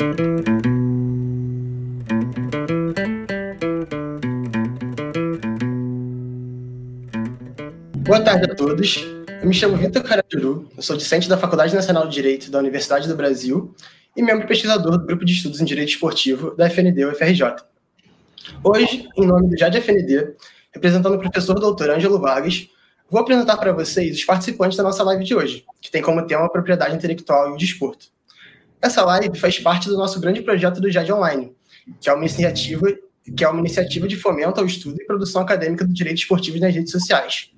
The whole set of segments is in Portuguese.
Boa tarde a todos. Eu me chamo Vitor Carajuru, eu sou discente da Faculdade Nacional de Direito da Universidade do Brasil e membro pesquisador do Grupo de Estudos em Direito Esportivo da FND UFRJ. Hoje, em nome do JAD FND, representando o professor doutor Ângelo Vargas, vou apresentar para vocês os participantes da nossa live de hoje, que tem como tema a propriedade intelectual e o desporto. Essa live faz parte do nosso grande projeto do JAD Online, que é uma iniciativa que é uma iniciativa de fomento ao estudo e produção acadêmica do direito esportivo nas redes sociais.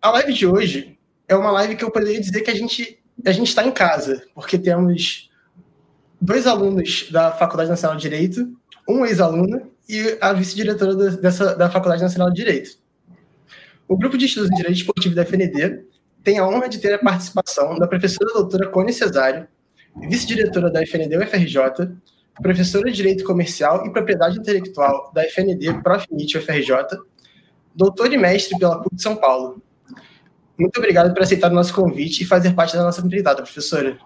A live de hoje é uma live que eu poderia dizer que a gente a gente está em casa, porque temos dois alunos da Faculdade Nacional de Direito, um ex-aluno e a vice-diretora dessa da Faculdade Nacional de Direito. O grupo de estudos em Direito Esportivo da FND tem a honra de ter a participação da professora doutora Cone Cesário, vice-diretora da FND UFRJ, professora de Direito Comercial e Propriedade Intelectual da FND Profnit UFRJ, doutor e mestre pela PUC de São Paulo, muito obrigado por aceitar o nosso convite e fazer parte da nossa comunidade, professora.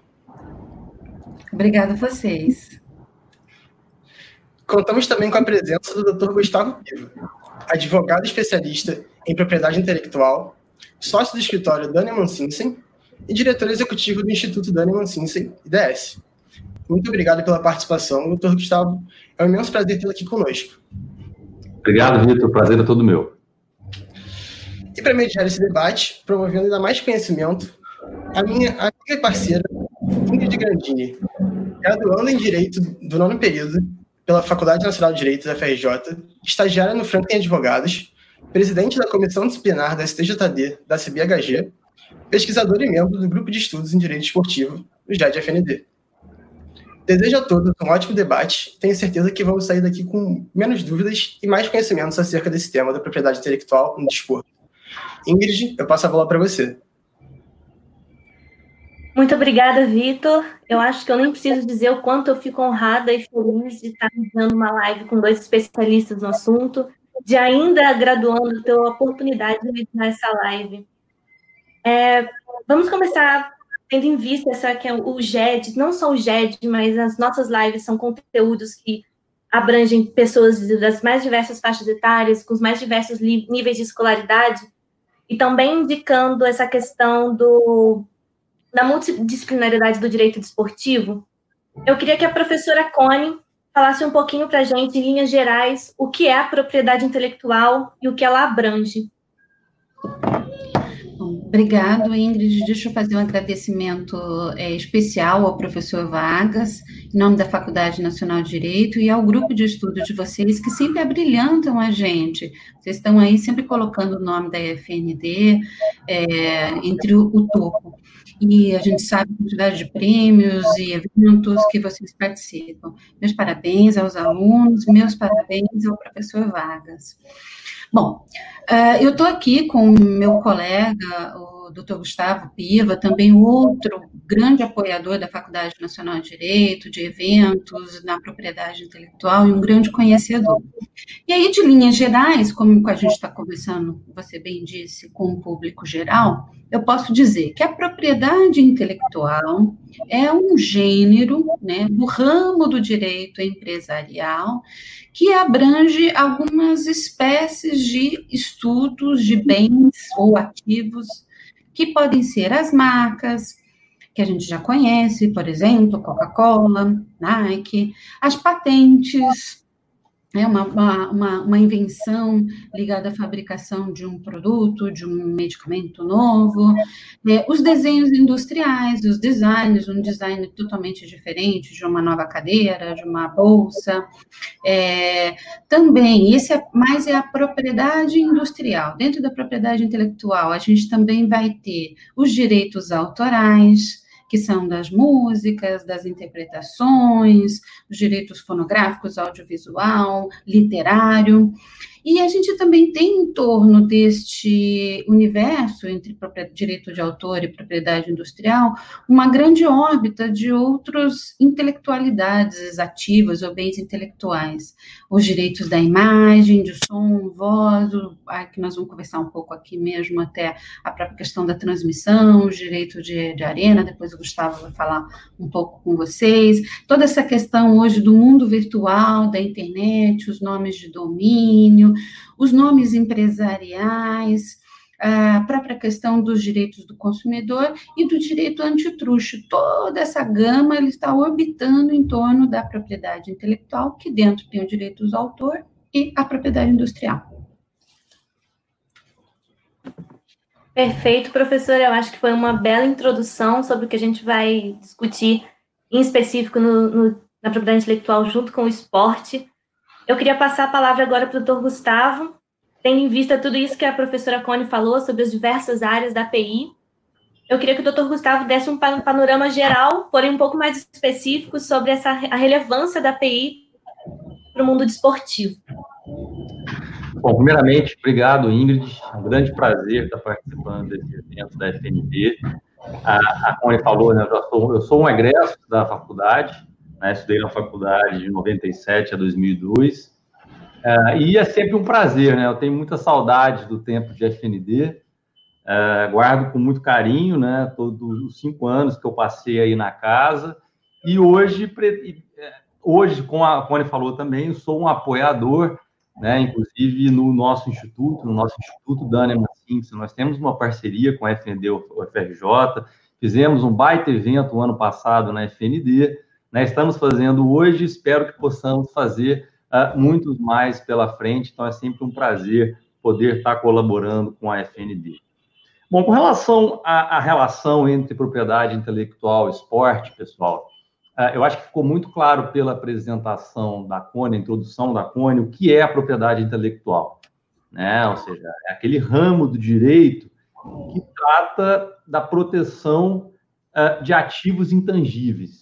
Obrigada a vocês. Contamos também com a presença do Dr. Gustavo Piva, advogado especialista em propriedade intelectual, sócio do escritório Daniman Sinsen e diretor executivo do Instituto Daniman Sinsen, IDS. Muito obrigado pela participação, doutor Gustavo. É um imenso prazer tê-lo aqui conosco. Obrigado, Vitor. Prazer é todo meu. E para mediar esse debate, promovendo ainda mais conhecimento, a minha amiga parceira, Ingrid Grandini, graduando em Direito do nono período pela Faculdade Nacional de Direito da FRJ, estagiária no Franklin Advogados, presidente da Comissão Disciplinar da STJD da CBHG, pesquisadora e membro do Grupo de Estudos em Direito Esportivo do JAD-FND. Desejo a todos um ótimo debate. Tenho certeza que vamos sair daqui com menos dúvidas e mais conhecimentos acerca desse tema da propriedade intelectual no desporto. Ingrid, eu passo a bola para você. Muito obrigada, Vitor. Eu acho que eu nem preciso dizer o quanto eu fico honrada e feliz de estar dando uma live com dois especialistas no assunto, de ainda graduando ter a oportunidade de visitar essa live. É, vamos começar tendo em vista essa que é o GED, não só o GED, mas as nossas lives são conteúdos que abrangem pessoas das mais diversas faixas etárias, com os mais diversos níveis de escolaridade e também indicando essa questão do, da multidisciplinaridade do direito desportivo, eu queria que a professora Cone falasse um pouquinho para a gente, em linhas gerais, o que é a propriedade intelectual e o que ela abrange. Obrigado, Ingrid. Deixa eu fazer um agradecimento é, especial ao professor Vargas, em nome da Faculdade Nacional de Direito, e ao grupo de estudo de vocês, que sempre abrilhantam a gente. Vocês estão aí sempre colocando o nome da FND é, entre o, o topo. E a gente sabe a quantidade de prêmios e eventos que vocês participam. Meus parabéns aos alunos, meus parabéns ao professor Vargas. Bom, uh, eu estou aqui com meu colega, o Dr. Gustavo Piva, também outro grande apoiador da Faculdade Nacional de Direito, de eventos na propriedade intelectual e um grande conhecedor. E aí, de linhas gerais, como a gente está conversando, você bem disse, com o público geral, eu posso dizer que a propriedade intelectual é um gênero né, do ramo do direito empresarial que abrange algumas espécies de estudos de bens ou ativos que podem ser as marcas, que a gente já conhece, por exemplo, Coca-Cola, Nike, as patentes, é uma, uma, uma, invenção ligada à fabricação de um produto, de um medicamento novo, é, os desenhos industriais, os designs, um design totalmente diferente de uma nova cadeira, de uma bolsa, é, também, esse é, mais é a propriedade industrial. Dentro da propriedade intelectual, a gente também vai ter os direitos autorais, que são das músicas, das interpretações, os direitos fonográficos, audiovisual, literário. E a gente também tem em torno deste universo entre direito de autor e propriedade industrial uma grande órbita de outras intelectualidades ativas ou bens intelectuais. Os direitos da imagem, de som, voz, o, que nós vamos conversar um pouco aqui mesmo, até a própria questão da transmissão, os direitos de, de arena, depois o Gustavo vai falar um pouco com vocês. Toda essa questão hoje do mundo virtual, da internet, os nomes de domínio, os nomes empresariais, a própria questão dos direitos do consumidor e do direito antitruste. Toda essa gama está orbitando em torno da propriedade intelectual, que dentro tem o direito do autor e a propriedade industrial. Perfeito, professora. Eu acho que foi uma bela introdução sobre o que a gente vai discutir em específico no, no, na propriedade intelectual junto com o esporte. Eu queria passar a palavra agora para o doutor Gustavo, tendo em vista tudo isso que a professora Cone falou sobre as diversas áreas da API. Eu queria que o doutor Gustavo desse um panorama geral, porém um pouco mais específico, sobre essa, a relevância da API para o mundo desportivo. Bom, primeiramente, obrigado, Ingrid. É um grande prazer estar participando desse evento da FNB. A, a Cone falou, né, eu sou, eu sou um egresso da faculdade, né, estudei na faculdade de 97 a 2002, é, e é sempre um prazer, né, eu tenho muita saudade do tempo de FND, é, guardo com muito carinho, né, todos os cinco anos que eu passei aí na casa, e hoje, é, hoje como a Cone falou também, eu sou um apoiador né? Inclusive no nosso instituto, no nosso instituto Dana Simpson, nós temos uma parceria com a FND UFRJ, fizemos um baita evento ano passado na FND, né? Estamos fazendo hoje, espero que possamos fazer uh, muitos mais pela frente. Então é sempre um prazer poder estar colaborando com a FND. Bom, com relação à, à relação entre propriedade intelectual e esporte, pessoal, é, eu acho que ficou muito claro pela apresentação da Cone, a introdução da Cone, o que é a propriedade intelectual. Né? Ou seja, é aquele ramo do direito que trata da proteção uh, de ativos intangíveis.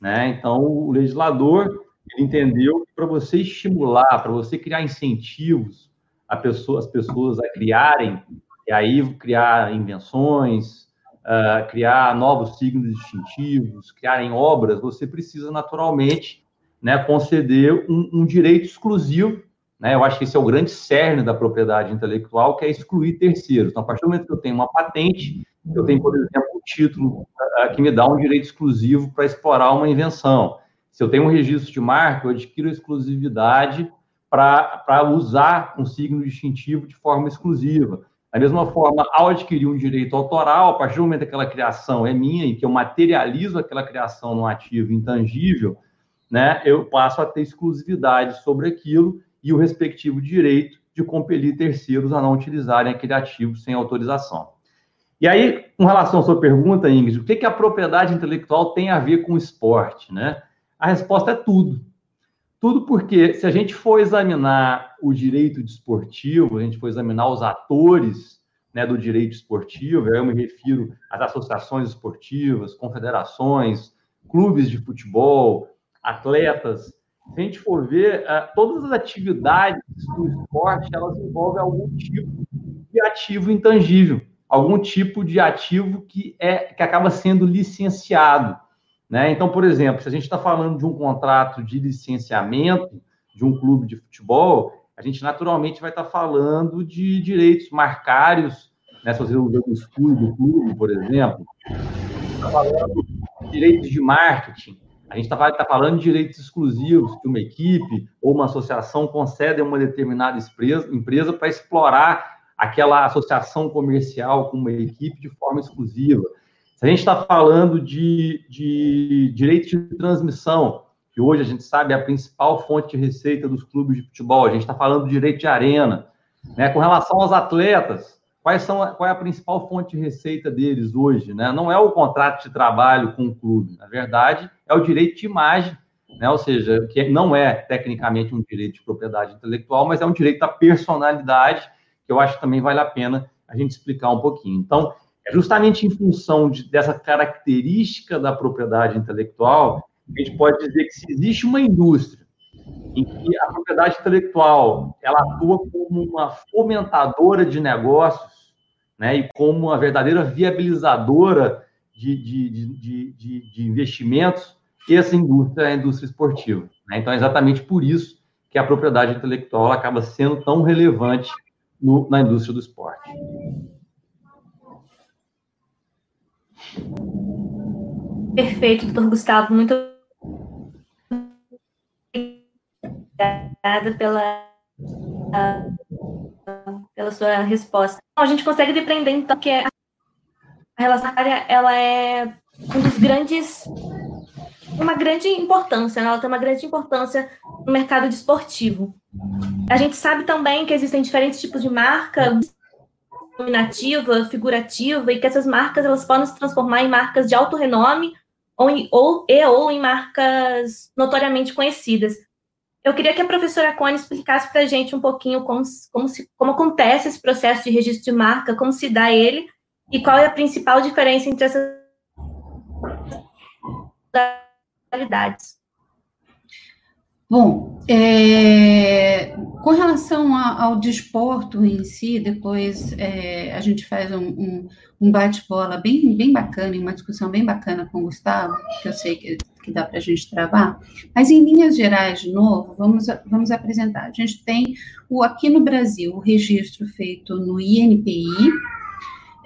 Né? Então, o legislador entendeu que para você estimular, para você criar incentivos a pessoa, as pessoas a criarem, e aí criar invenções, uh, criar novos signos distintivos, criarem obras, você precisa naturalmente né, conceder um, um, direito exclusivo. Né? Eu acho que esse é o grande cerne da propriedade intelectual, que é excluir terceiros. Então, a partir do momento que eu tenho uma patente, eu tenho, por exemplo, título uh, que me dá um direito exclusivo para explorar uma invenção. Se eu tenho um registro de marca, eu adquiro exclusividade para usar um signo distintivo de forma exclusiva. Da mesma forma, ao adquirir um direito autoral, a partir do momento que aquela criação é minha e que eu materializo aquela criação num ativo intangível, né, eu passo a ter exclusividade sobre aquilo e o respectivo direito de compelir terceiros a não utilizarem aquele ativo sem autorização. E aí, com relação à sua pergunta, Ingrid, o que, que a propriedade intelectual tem a ver com o esporte? Né? A resposta é tudo. Tudo porque, se a gente for examinar o direito desportivo, a gente for examinar os atores né, do direito esportivo, eu me refiro às associações esportivas, confederações, clubes de futebol, atletas. Se a gente for ver, uh, todas as atividades do esporte, elas envolvem algum tipo de ativo intangível, algum tipo de ativo que, é, que acaba sendo licenciado. Né? Então, por exemplo, se a gente está falando de um contrato de licenciamento de um clube de futebol, a gente naturalmente vai estar tá falando de direitos marcários, né? se você usa o escudo do clube, por exemplo, está falando de direitos de marketing, a gente está tá falando de direitos exclusivos que uma equipe ou uma associação concede a uma determinada empresa para explorar aquela associação comercial com uma equipe de forma exclusiva. Se a gente está falando de, de direito de transmissão, que hoje a gente sabe é a principal fonte de receita dos clubes de futebol, a gente está falando de direito de arena. Né? Com relação aos atletas, quais são, qual é a principal fonte de receita deles hoje? Né? Não é o contrato de trabalho com o clube, na verdade, é o direito de imagem, né? ou seja, que não é tecnicamente um direito de propriedade intelectual, mas é um direito da personalidade, que eu acho que também vale a pena a gente explicar um pouquinho. Então, é justamente em função de, dessa característica da propriedade intelectual a gente pode dizer que se existe uma indústria em que a propriedade intelectual ela atua como uma fomentadora de negócios né, e como uma verdadeira viabilizadora de, de, de, de, investimentos essa indústria é a indústria esportiva. Né? Então, é exatamente por isso que a propriedade intelectual acaba sendo tão relevante no, na indústria do esporte. Perfeito, doutor Gustavo. Muito obrigada pela, pela sua resposta. A gente consegue depreender, então, que a relação área ela é um dos grandes uma grande importância, né? ela tem uma grande importância no mercado desportivo. A gente sabe também que existem diferentes tipos de marca, nominativa, figurativa, e que essas marcas elas podem se transformar em marcas de alto renome ou, em, ou, e, ou em marcas notoriamente conhecidas. Eu queria que a professora Cone explicasse para a gente um pouquinho como, como, se, como acontece esse processo de registro de marca, como se dá ele e qual é a principal diferença entre essas modalidades. Bom, é, com relação a, ao desporto em si, depois é, a gente faz um, um, um bate-bola bem, bem bacana, uma discussão bem bacana com o Gustavo, que eu sei que, que dá para a gente travar, mas em linhas gerais, de novo, vamos, vamos apresentar. A gente tem o, aqui no Brasil o registro feito no INPI,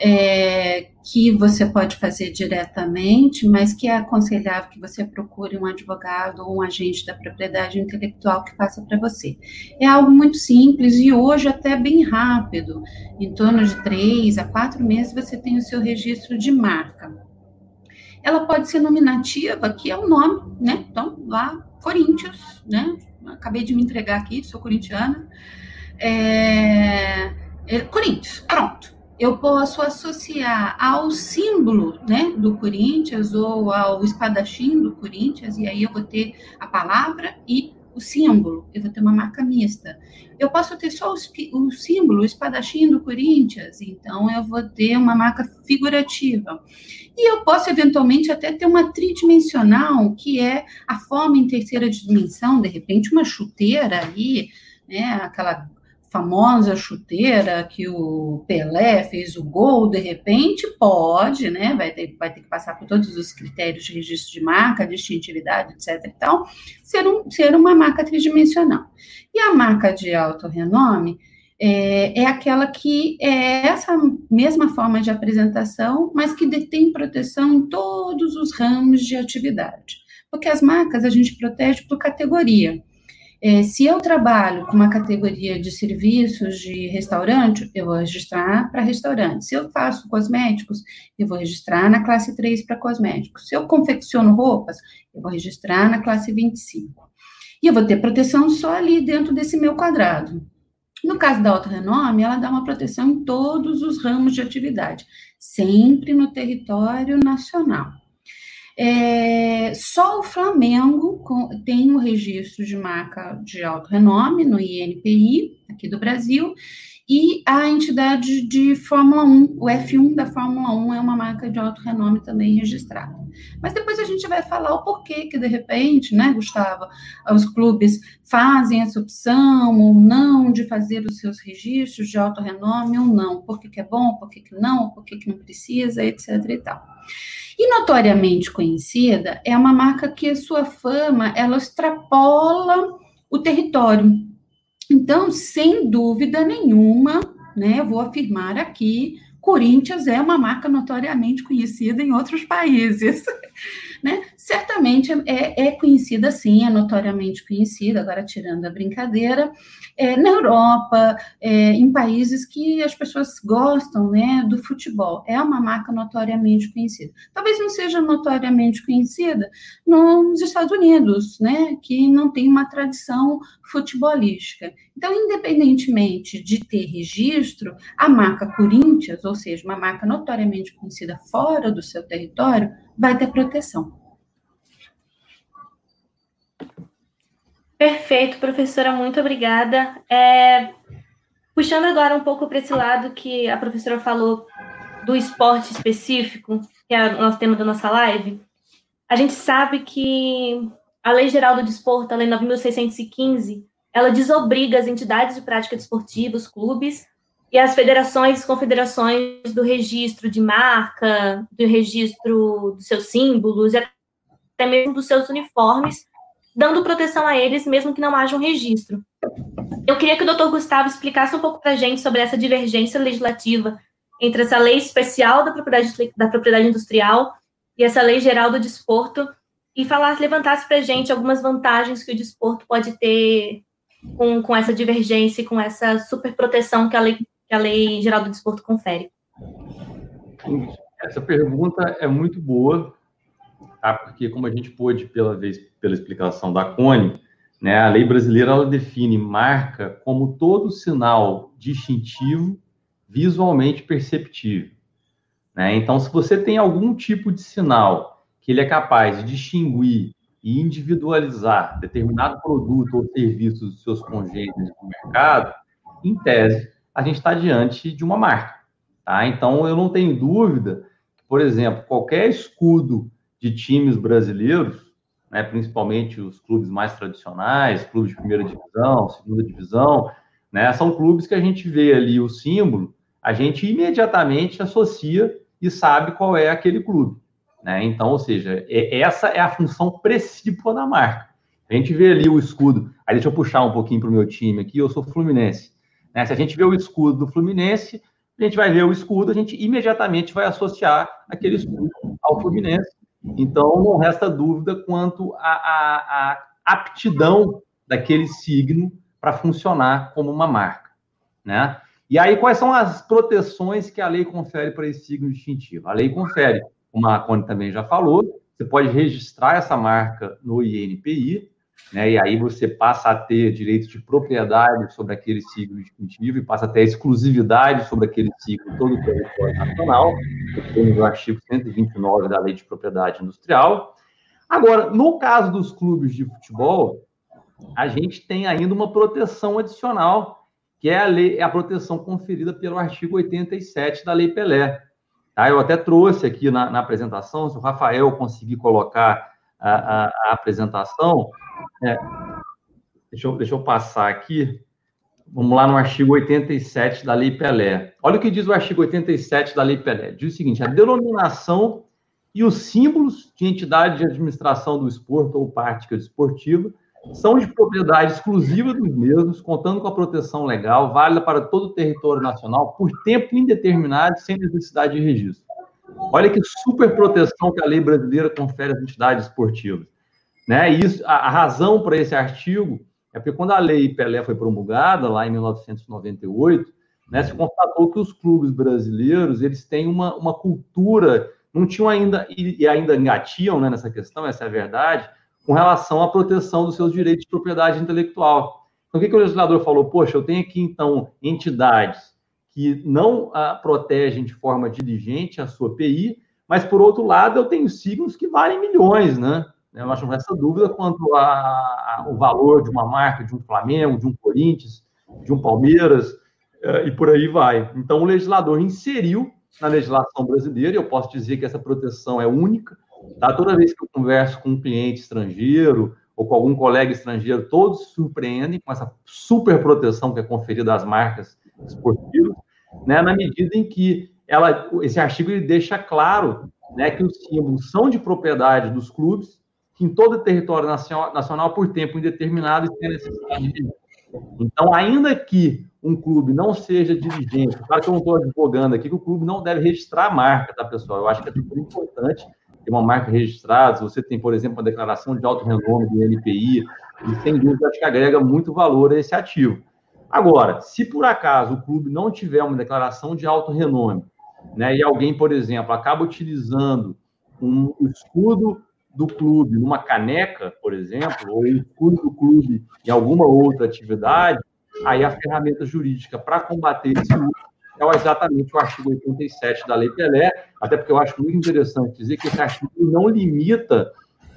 é, que você pode fazer diretamente, mas que é aconselhável que você procure um advogado ou um agente da propriedade intelectual que faça para você. É algo muito simples e hoje até bem rápido, em torno de três a quatro meses você tem o seu registro de marca. Ela pode ser nominativa, que é o nome, né? Então, lá, Corinthians, né? Acabei de me entregar aqui, sou corintiana. É, é, Corinthians, pronto eu posso associar ao símbolo né, do Corinthians ou ao espadachim do Corinthians, e aí eu vou ter a palavra e o símbolo, eu vou ter uma marca mista. Eu posso ter só o, símbolo, o espadachim do Corinthians, então eu vou ter uma marca figurativa. E eu posso, eventualmente, até ter uma tridimensional, que é a forma em terceira dimensão, de repente, uma chuteira aí, né, aquela famosa chuteira que o Pelé fez o gol, de repente pode, né? Vai ter, vai ter que passar por todos os critérios de registro de marca, distintividade, etc. e tal, ser, um, ser uma marca tridimensional. E a marca de alto renome é, é aquela que é essa mesma forma de apresentação, mas que detém proteção em todos os ramos de atividade. Porque as marcas a gente protege por categoria. É, se eu trabalho com uma categoria de serviços de restaurante, eu vou registrar para restaurante. Se eu faço cosméticos, eu vou registrar na classe 3 para cosméticos. Se eu confecciono roupas, eu vou registrar na classe 25. E eu vou ter proteção só ali dentro desse meu quadrado. No caso da Alta Renome, ela dá uma proteção em todos os ramos de atividade, sempre no território nacional. É, só o Flamengo tem o um registro de marca de alto renome no INPI, aqui do Brasil, e a entidade de Fórmula 1, o F1 da Fórmula 1 é uma marca de alto renome também registrada. Mas depois a gente vai falar o porquê que, de repente, né, Gustavo, os clubes fazem essa opção ou não de fazer os seus registros de alto renome ou não, por que é bom, por que não, por que não precisa, etc e tal. E notoriamente conhecida é uma marca que sua fama ela extrapola o território. Então, sem dúvida nenhuma, né, vou afirmar aqui, Corinthians é uma marca notoriamente conhecida em outros países. né? Certamente é, é, conhecida sim, é notoriamente conhecida, agora tirando a brincadeira, é, na Europa, é, em países que as pessoas gostam né, do futebol. É uma marca notoriamente conhecida. Talvez não seja notoriamente conhecida nos Estados Unidos, né, que não tem uma tradição futebolística. Então, independentemente de ter registro, a marca Corinthians, ou seja, uma marca notoriamente conhecida fora do seu território, vai ter proteção. Perfeito, professora, muito obrigada. É, puxando agora um pouco para esse lado que a professora falou do esporte específico, que é o nosso tema da nossa live, a gente sabe que a Lei Geral do Desporto, a Lei 9.615, ela desobriga as entidades de prática desportiva, os clubes, e as federações e confederações do registro de marca, do registro dos seus símbolos, e até mesmo dos seus uniformes, dando proteção a eles, mesmo que não haja um registro. Eu queria que o doutor Gustavo explicasse um pouco para a gente sobre essa divergência legislativa entre essa lei especial da propriedade, da propriedade industrial e essa lei geral do desporto, e falasse, levantasse para a gente algumas vantagens que o desporto pode ter com, com essa divergência e com essa super proteção que a lei, que a lei geral do desporto confere. Essa pergunta é muito boa, tá? porque como a gente pôde pela vez pela explicação da Cone, né, a lei brasileira ela define marca como todo sinal distintivo visualmente perceptível. Né? Então, se você tem algum tipo de sinal que ele é capaz de distinguir e individualizar determinado produto ou serviço dos seus congêneres no mercado, em tese, a gente está diante de uma marca. Tá? Então, eu não tenho dúvida por exemplo, qualquer escudo de times brasileiros, né, principalmente os clubes mais tradicionais, clubes de primeira divisão, segunda divisão, né, são clubes que a gente vê ali o símbolo, a gente imediatamente associa e sabe qual é aquele clube. Né? Então, ou seja, é, essa é a função principal da marca. A gente vê ali o escudo, aí deixa eu puxar um pouquinho para o meu time aqui, eu sou Fluminense. Né? Se a gente vê o escudo do Fluminense, a gente vai ver o escudo, a gente imediatamente vai associar aquele escudo ao Fluminense então, não resta dúvida quanto à, aptidão daquele signo para funcionar como uma marca, né? E aí, quais são as proteções que a lei confere para esse signo distintivo? A lei confere, como a Cone também já falou, você pode registrar essa marca no INPI, né? E aí você passa a ter direitos de propriedade sobre aquele signo distintivo e passa a ter exclusividade sobre aquele signo todo o território nacional, no artigo 129 da Lei de Propriedade Industrial. Agora, no caso dos clubes de futebol, a gente tem ainda uma proteção adicional, que é a, lei, é a proteção conferida pelo artigo 87 da Lei Pelé. Tá? Eu até trouxe aqui na, na apresentação, se o Rafael conseguir colocar a, a, a apresentação, é, deixa, eu, deixa eu passar aqui. Vamos lá no artigo 87 da Lei Pelé. Olha o que diz o artigo 87 da Lei Pelé. Diz o seguinte: a denominação e os símbolos de entidade de administração do esporte ou prática desportiva são de propriedade exclusiva dos mesmos, contando com a proteção legal, válida para todo o território nacional por tempo indeterminado, sem necessidade de registro. Olha que super proteção que a lei brasileira confere às entidades esportivas. Né? Isso, a, a razão para esse artigo é porque quando a lei Pelé foi promulgada, lá em 1998, né, se constatou que os clubes brasileiros eles têm uma, uma cultura, não tinham ainda, e, e ainda engatiam né, nessa questão, essa é a verdade, com relação à proteção dos seus direitos de propriedade intelectual. Então, o que, que o legislador falou? Poxa, eu tenho aqui, então, entidades que não a, protegem de forma diligente a sua PI, mas, por outro lado, eu tenho signos que valem milhões, né? Eu acho que essa dúvida quanto ao valor de uma marca, de um Flamengo, de um Corinthians, de um Palmeiras, eh, e por aí vai. Então, o legislador inseriu na legislação brasileira, e eu posso dizer que essa proteção é única. Tá? Toda vez que eu converso com um cliente estrangeiro ou com algum colega estrangeiro, todos surpreendem com essa super proteção que é conferida às marcas esportivas, né? na medida em que ela, esse artigo ele deixa claro né, que os símbolos são de propriedade dos clubes em todo o território nacional por tempo indeterminado e sem necessidade de Então, ainda que um clube não seja dirigente, claro que eu não estou advogando aqui que o clube não deve registrar a marca, tá, pessoal? Eu acho que é super importante ter uma marca registrada. Se você tem, por exemplo, uma declaração de alto renome do NPI, e sem dúvida acho que agrega muito valor a esse ativo. Agora, se por acaso o clube não tiver uma declaração de alto renome, né, e alguém, por exemplo, acaba utilizando um escudo do clube numa caneca, por exemplo, ou o escudo do clube em alguma outra atividade, aí a ferramenta jurídica para combater esse uso é exatamente o artigo 87 da Lei Pelé, até porque eu acho muito interessante dizer que esse artigo não limita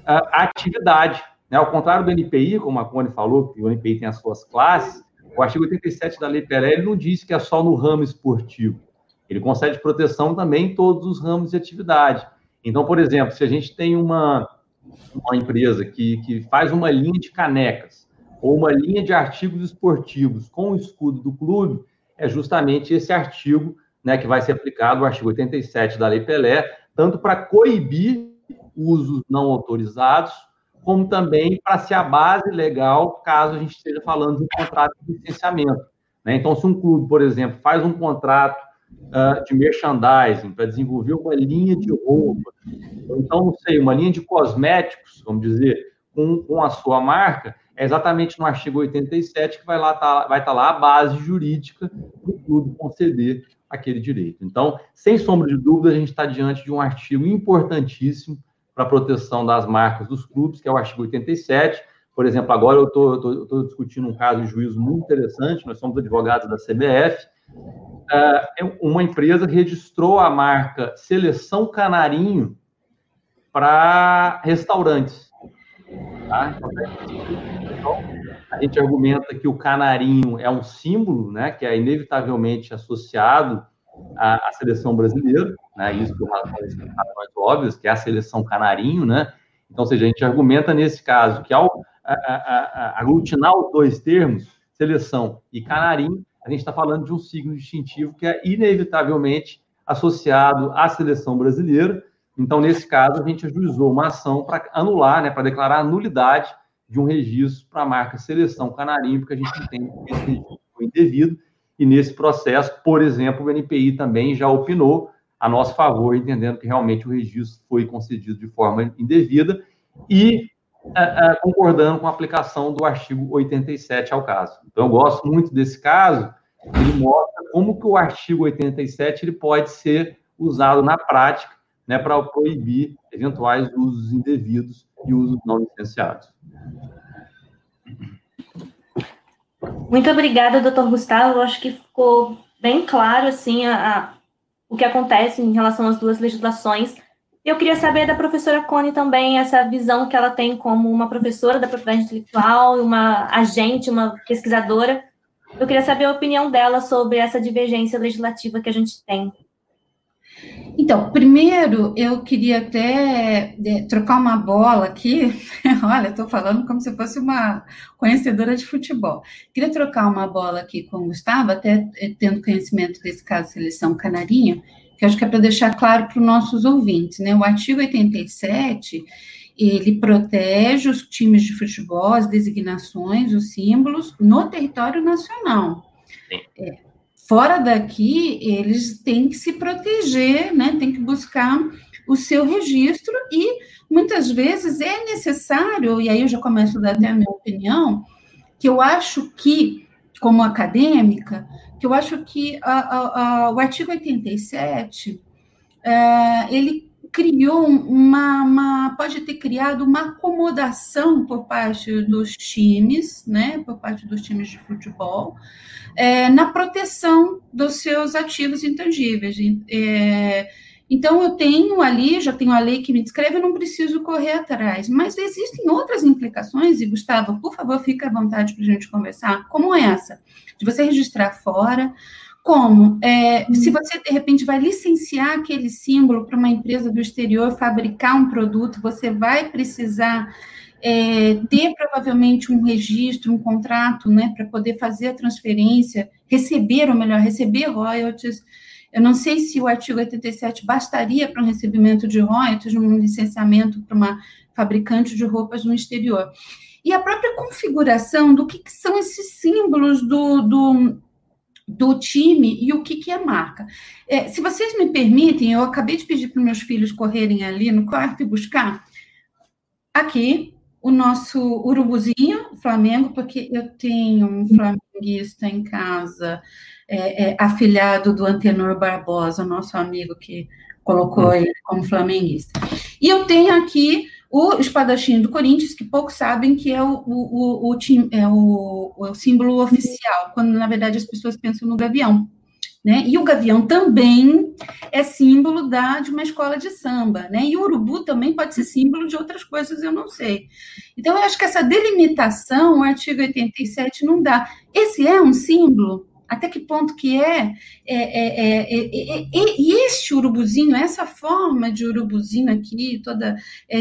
a atividade. Né? Ao contrário do NPI, como a Cone falou, que o NPI tem as suas classes, o artigo 87 da Lei Pelé não diz que é só no ramo esportivo. Ele concede proteção também em todos os ramos de atividade. Então, por exemplo, se a gente tem uma, uma empresa que, que faz uma linha de canecas ou uma linha de artigos esportivos com o escudo do clube, é justamente esse artigo né, que vai ser aplicado, o artigo 87 da Lei Pelé, tanto para coibir usos não autorizados, como também para ser a base legal caso a gente esteja falando de um contrato de licenciamento. Né? Então, se um clube, por exemplo, faz um contrato uh, de merchandising para desenvolver uma linha de roupa, ou então, não sei, uma linha de cosméticos, vamos dizer, com, com a sua marca, é exatamente no artigo 87 que vai lá tá, vai estar tá lá a base jurídica para o clube conceder aquele direito. Então, sem sombra de dúvida, a gente está diante de um artigo importantíssimo para proteção das marcas dos clubes, que é o artigo 87. Por exemplo, agora eu estou discutindo um caso de juízo muito interessante, nós somos advogados da CBF. É, uma empresa registrou a marca Seleção Canarinho para restaurantes. Tá? Então, a gente argumenta que o canarinho é um símbolo, né, que é inevitavelmente associado à, à seleção brasileira, né, isso por razões mais óbvias, que é a seleção canarinho, né? Então, ou seja, a gente argumenta nesse caso que ao a, a, aglutinar os dois termos, seleção e canarinho, a gente está falando de um signo distintivo que é inevitavelmente associado à seleção brasileira. Então, nesse caso, a gente ajuizou uma ação para anular, né, para declarar a nulidade de um registro para a marca Seleção Canarinho, porque a gente entende que esse registro foi indevido, e nesse processo, por exemplo, o NPI também já opinou a nosso favor, entendendo que realmente o registro foi concedido de forma indevida e é, é, concordando com a aplicação do artigo 87 ao caso. Então, eu gosto muito desse caso, ele mostra como que o artigo 87 ele pode ser usado na prática né, para proibir eventuais usos indevidos e usos não licenciados. Muito obrigada, doutor Gustavo. Eu acho que ficou bem claro assim a, a, o que acontece em relação às duas legislações. Eu queria saber da professora Cone também essa visão que ela tem como uma professora da propriedade intelectual, uma agente, uma pesquisadora. Eu queria saber a opinião dela sobre essa divergência legislativa que a gente tem. Então, primeiro eu queria até é, trocar uma bola aqui. Olha, estou falando como se fosse uma conhecedora de futebol. Queria trocar uma bola aqui com o Gustavo, até é, tendo conhecimento desse caso Seleção Canarinho, que acho que é para deixar claro para os nossos ouvintes, né? O artigo 87 ele protege os times de futebol, as designações, os símbolos no território nacional. É, Fora daqui, eles têm que se proteger, né? Têm que buscar o seu registro e muitas vezes é necessário, e aí eu já começo a dar até a minha opinião, que eu acho que, como acadêmica, que eu acho que a, a, a, o artigo 87, é, ele criou uma, uma, pode ter criado uma acomodação por parte dos times, né, por parte dos times de futebol, é, na proteção dos seus ativos intangíveis. É, então, eu tenho ali, já tenho a lei que me descreve, eu não preciso correr atrás. Mas existem outras implicações, e Gustavo, por favor, fique à vontade para a gente conversar, como essa, de você registrar fora, como? É, se você, de repente, vai licenciar aquele símbolo para uma empresa do exterior fabricar um produto, você vai precisar é, ter provavelmente um registro, um contrato, né, para poder fazer a transferência, receber, ou melhor, receber royalties. Eu não sei se o artigo 87 bastaria para um recebimento de royalties, um licenciamento para uma fabricante de roupas no exterior. E a própria configuração do que, que são esses símbolos do, do, do time e o que, que é marca. É, se vocês me permitem, eu acabei de pedir para meus filhos correrem ali no quarto e buscar. Aqui, o nosso urubuzinho, Flamengo, porque eu tenho um flamenguista em casa, é, é, afilhado do Antenor Barbosa, nosso amigo que colocou ele como flamenguista. E eu tenho aqui o espadachim do Corinthians, que poucos sabem que é o, o, o, é o, o símbolo oficial, quando na verdade as pessoas pensam no gavião. Né? E o gavião também é símbolo da, de uma escola de samba, né? E o urubu também pode ser símbolo de outras coisas, eu não sei. Então, eu acho que essa delimitação, o artigo 87 não dá. Esse é um símbolo? Até que ponto que é, é, é, é e esse urubuzinho, essa forma de urubuzinho aqui, toda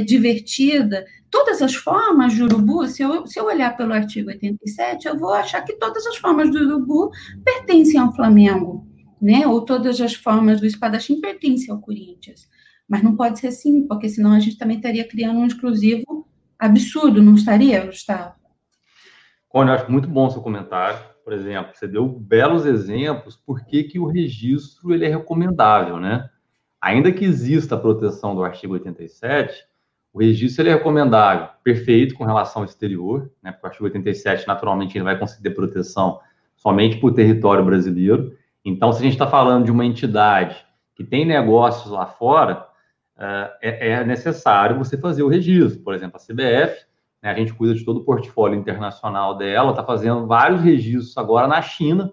divertida, todas as formas de urubu, se eu, se eu olhar pelo artigo 87, eu vou achar que todas as formas do urubu pertencem ao Flamengo, né? Ou todas as formas do espadachim pertencem ao Corinthians. Mas não pode ser assim, porque senão a gente também estaria criando um exclusivo absurdo, não estaria, Gustavo? Olha, eu acho muito bom o seu comentário. Por exemplo, você deu belos exemplos por que, que o registro ele é recomendável, né? Ainda que exista a proteção do artigo 87, o registro ele é recomendável, perfeito com relação ao exterior, né? Porque o artigo 87, naturalmente, ele vai conceder proteção somente para o território brasileiro. Então, se a gente está falando de uma entidade que tem negócios lá fora, é, é, necessário você fazer o registro. Por exemplo, a CBF, né, a gente cuida de todo o portfólio internacional dela, está fazendo vários registros agora na China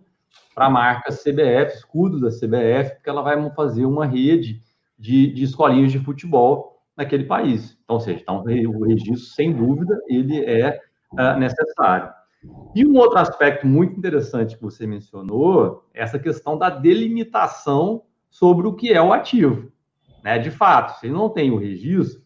para a marca CBF, escudos da CBF, porque ela vai fazer uma rede de, de escolinhas de futebol naquele país. Então, ou seja, então, o registro, sem dúvida, ele é uh, necessário. E um outro aspecto muito interessante que você mencionou é essa questão da delimitação sobre o que é o ativo. Né? De fato, se não tem o registro,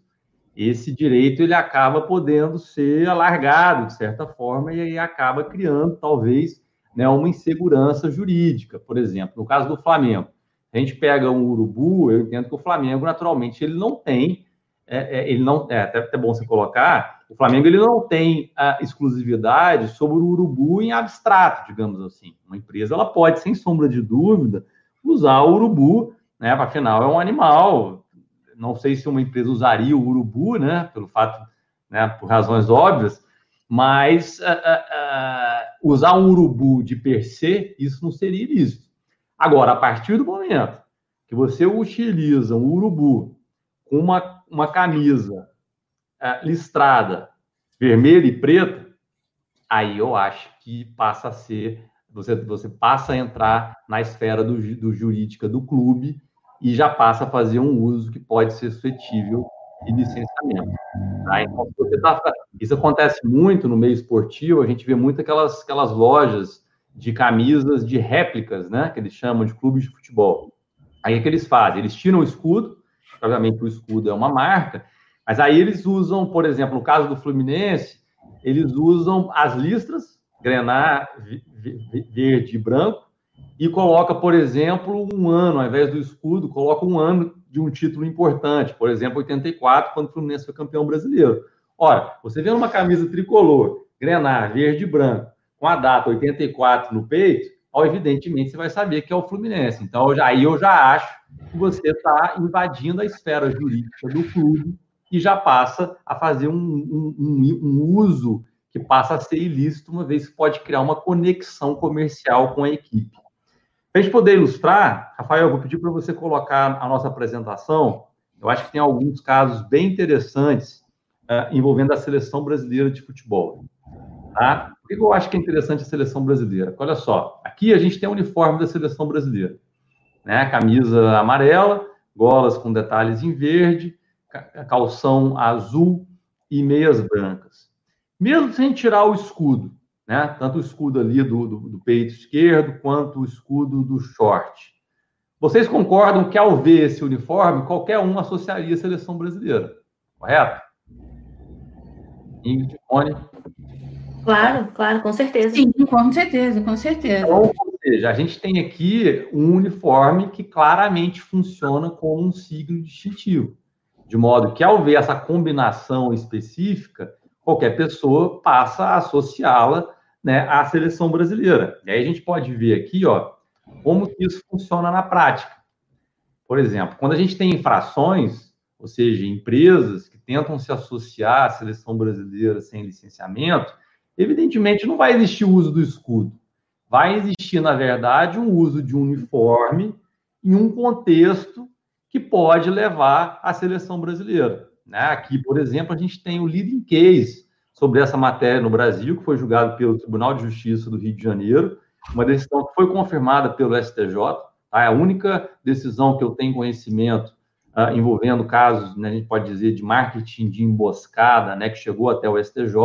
esse direito ele acaba podendo ser alargado de certa forma e aí acaba criando talvez né, uma insegurança jurídica, por exemplo, no caso do Flamengo. A gente pega um urubu, eu entendo que o Flamengo naturalmente ele não tem, é, é, ele não é até, até bom você colocar, o Flamengo ele não tem a exclusividade sobre o urubu em abstrato, digamos assim. Uma empresa ela pode sem sombra de dúvida usar o urubu né? Afinal, é um animal. Não sei se uma empresa usaria o urubu, né? Pelo fato, né? Por razões óbvias, mas uh, uh, uh, usar um urubu de per se, isso não seria ilícito. Agora, a partir do momento que você utiliza um urubu com uma, uma camisa listrada vermelha e preta, aí eu acho que passa a ser você, você passa a entrar na esfera do, do jurídica do clube e já passa a fazer um uso que pode ser suscetível de licenciamento. Tá? Então, tá, isso acontece muito no meio esportivo, a gente vê muito aquelas, aquelas lojas de camisas de réplicas, né, que eles chamam de clubes de futebol. Aí o que eles fazem? Eles tiram o escudo, obviamente o escudo é uma marca, mas aí eles usam, por exemplo, no caso do Fluminense, eles usam as listras, grenar verde e branco, e coloca, por exemplo, um ano, ao invés do escudo, coloca um ano de um título importante, por exemplo, 84, quando o Fluminense foi campeão brasileiro. Ora, você vê uma camisa tricolor, grenar, verde e branco, com a data 84 no peito, ó, evidentemente você vai saber que é o Fluminense. Então, já, aí eu já acho que você está invadindo a esfera jurídica do clube e já passa a fazer um, um, um, um uso que passa a ser ilícito, uma vez que pode criar uma conexão comercial com a equipe. Para a gente poder ilustrar, Rafael, eu vou pedir para você colocar a nossa apresentação. Eu acho que tem alguns casos bem interessantes uh, envolvendo a seleção brasileira de futebol. Tá? Por que eu acho que é interessante a seleção brasileira? Olha só, aqui a gente tem o uniforme da seleção brasileira. Né? Camisa amarela, golas com detalhes em verde, calção azul e meias brancas. Mesmo sem tirar o escudo, né? tanto o escudo ali do, do, do, peito esquerdo quanto o escudo do short. Vocês concordam que ao ver esse uniforme, qualquer um associaria a seleção brasileira, correto? Ingrid, Rony? Claro, claro, com certeza. Sim, com certeza, com certeza. Então, ou seja, a gente tem aqui um uniforme que claramente funciona como um signo distintivo, de modo que ao ver essa combinação específica, qualquer pessoa passa a associá-la né, à seleção brasileira. E aí a gente pode ver aqui, ó, como isso funciona na prática. Por exemplo, quando a gente tem infrações, ou seja, empresas que tentam se associar à seleção brasileira sem licenciamento, evidentemente não vai existir o uso do escudo. Vai existir, na verdade, um uso de um uniforme em um contexto que pode levar à seleção brasileira. Né? Aqui, por exemplo, a gente tem o leading case sobre essa matéria no Brasil, que foi julgado pelo Tribunal de Justiça do Rio de Janeiro, uma decisão que foi confirmada pelo STJ, tá? é a única decisão que eu tenho conhecimento uh, envolvendo casos, né, a gente pode dizer, de marketing de emboscada, né, que chegou até o STJ.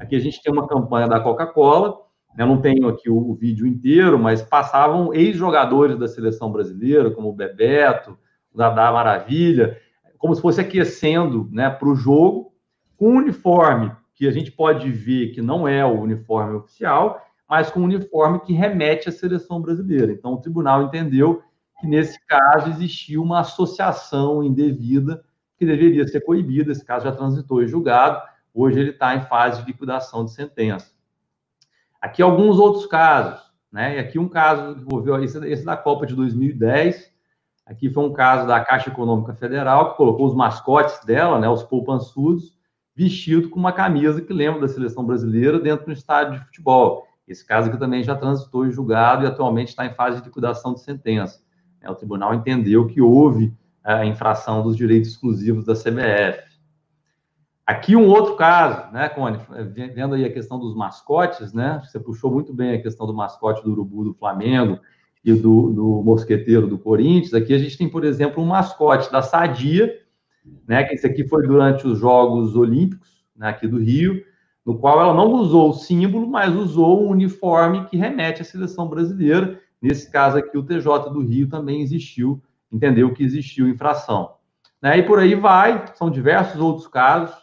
Aqui a gente tem uma campanha da Coca-Cola, Eu não tenho aqui o, o vídeo inteiro, mas passavam ex-jogadores da seleção brasileira, como o Bebeto, o Dadá Maravilha, como se fosse aquecendo né, para o jogo, com um uniforme que a gente pode ver que não é o uniforme oficial, mas com um uniforme que remete à seleção brasileira. Então, o tribunal entendeu que, nesse caso, existia uma associação indevida que deveria ser coibida. Esse caso já transitou em julgado, hoje ele está em fase de liquidação de sentença. Aqui alguns outros casos, né? E aqui um caso que envolveu esse, esse da Copa de 2010. Aqui foi um caso da Caixa Econômica Federal que colocou os mascotes dela, né, os poupançudos, vestido com uma camisa que lembra da seleção brasileira dentro do estádio de futebol. Esse caso aqui também já transitou em julgado e atualmente está em fase de liquidação de sentença. É, o tribunal entendeu que houve é, a infração dos direitos exclusivos da CBF. Aqui um outro caso, né, Cone? Vendo aí a questão dos mascotes, né? Você puxou muito bem a questão do mascote do Urubu do Flamengo e do, do Mosqueteiro do Corinthians. Aqui a gente tem, por exemplo, um mascote da Sadia, né? Que esse aqui foi durante os Jogos Olímpicos, né, aqui do Rio, no qual ela não usou o símbolo, mas usou um uniforme que remete à seleção brasileira. Nesse caso aqui, o TJ do Rio também existiu, entendeu que existiu infração. Né? E por aí vai, são diversos outros casos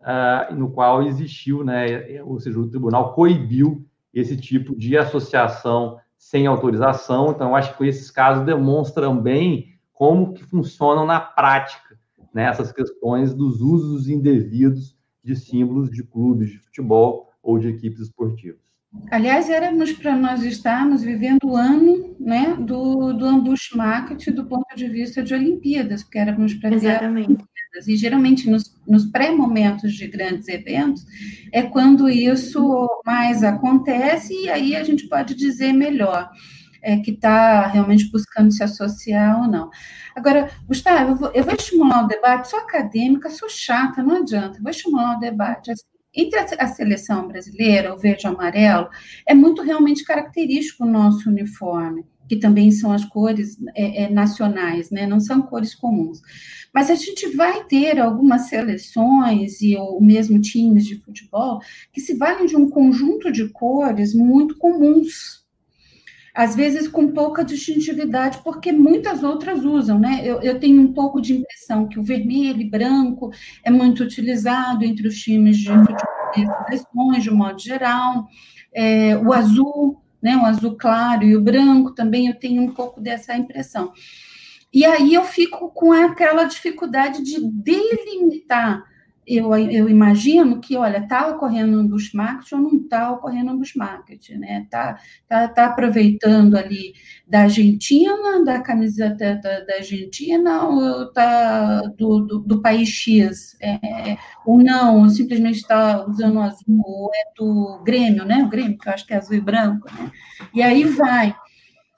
uh, no qual existiu, né, ou seja, o tribunal coibiu esse tipo de associação sem autorização. Então, acho que esses casos demonstram bem como que funcionam na prática né, essas questões dos usos indevidos de símbolos de clubes de futebol ou de equipes esportivas. Aliás, éramos para nós estarmos vivendo o ano né, do, do ambush market do ponto de vista de Olimpíadas, porque éramos para ter Olimpíadas. E geralmente nos, nos pré-momentos de grandes eventos é quando isso mais acontece, e aí a gente pode dizer melhor. É, que está realmente buscando se associar ou não. Agora, Gustavo, eu vou, eu vou, estimular o debate, sou acadêmica, sou chata, não adianta, vou estimular o debate. Assim, entre a, seleção brasileira, o verde e o amarelo, é muito realmente característico o nosso uniforme, que também são as cores é, é, nacionais, né? não são cores comuns. Mas a gente vai ter algumas seleções e ou mesmo times de futebol que se valem de um conjunto de cores muito comuns às vezes com pouca distintividade, porque muitas outras usam, né? Eu, eu, tenho um pouco de impressão que o vermelho e branco é muito utilizado entre os times de futebol de modo geral, é, o azul, né? O azul claro e o branco também eu tenho um pouco dessa impressão. E aí eu fico com aquela dificuldade de delimitar eu, eu imagino que, olha, está ocorrendo um bush market ou não está ocorrendo um bush market, né? Está tá, tá aproveitando ali da Argentina, da camiseta da, da Argentina, ou está do, do, do, país X, é, ou não, ou simplesmente está usando azul, ou é do Grêmio, né? O Grêmio, que eu acho que é azul e branco, né? E aí vai.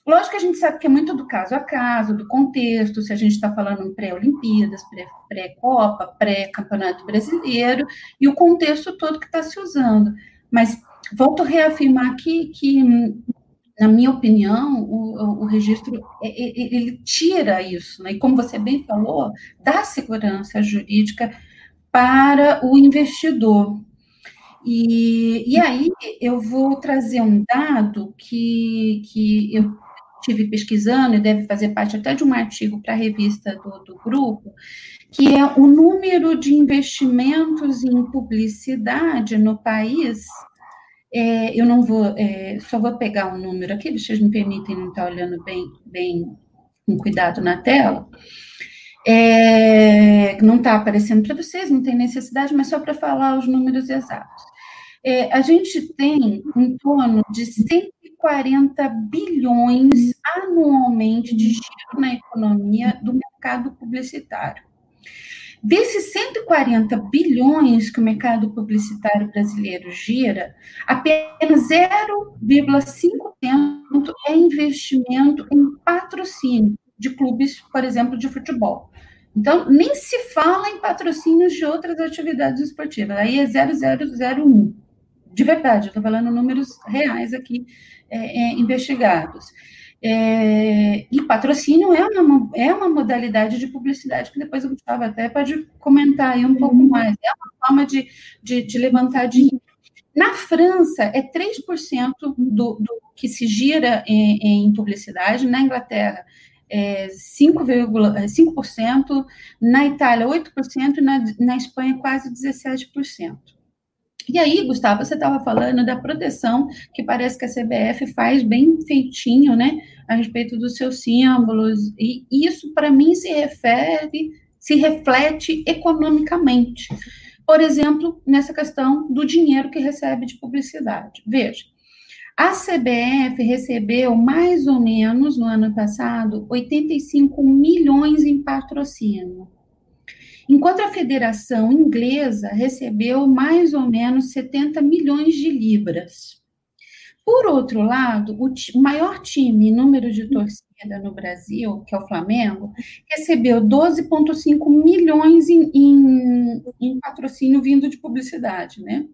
Lógico que a gente sabe que é muito do caso a caso, do contexto, se a gente está falando em pré-Olimpíadas, pré-Copa, pré-Campeonato Brasileiro, e o contexto todo que está se usando. Mas volto a reafirmar aqui que, na minha opinião, o, o registro ele tira isso, né? e como você bem falou, dá segurança jurídica para o investidor. E, e aí eu vou trazer um dado que, que eu estive pesquisando e deve fazer parte até de um artigo para a revista do, do grupo, que é o número de investimentos em publicidade no país. É, eu não vou, é, só vou pegar um número aqui, vocês me permitem não estar olhando bem, bem com cuidado na tela. É, não está aparecendo para vocês, não tem necessidade, mas só para falar os números exatos. É, a gente tem em torno de 100 140 bilhões anualmente de giro na economia do mercado publicitário. Desses 140 bilhões que o mercado publicitário brasileiro gira, apenas 0,5% é investimento em patrocínio de clubes, por exemplo, de futebol. Então, nem se fala em patrocínios de outras atividades esportivas, aí é 0,001. De verdade, estou falando números reais aqui é, é, investigados. É, e patrocínio é uma, é uma modalidade de publicidade que depois o Gustavo até pode comentar aí um pouco mais. É uma forma de, de, de levantar dinheiro. Na França, é 3% do, do que se gira em, em publicidade. Na Inglaterra, é 5,5%, 5%, na Itália 8% e na, na Espanha quase 17%. E aí, Gustavo, você estava falando da proteção que parece que a CBF faz bem feitinho, né, a respeito dos seus símbolos, e isso para mim se refere, se reflete economicamente. Por exemplo, nessa questão do dinheiro que recebe de publicidade. Veja, a CBF recebeu mais ou menos no ano passado 85 milhões em patrocínio. Enquanto a Federação Inglesa recebeu mais ou menos 70 milhões de libras. Por outro lado, o maior time em número de torcida no Brasil, que é o Flamengo, recebeu 12,5 milhões em, em, em patrocínio vindo de publicidade, né?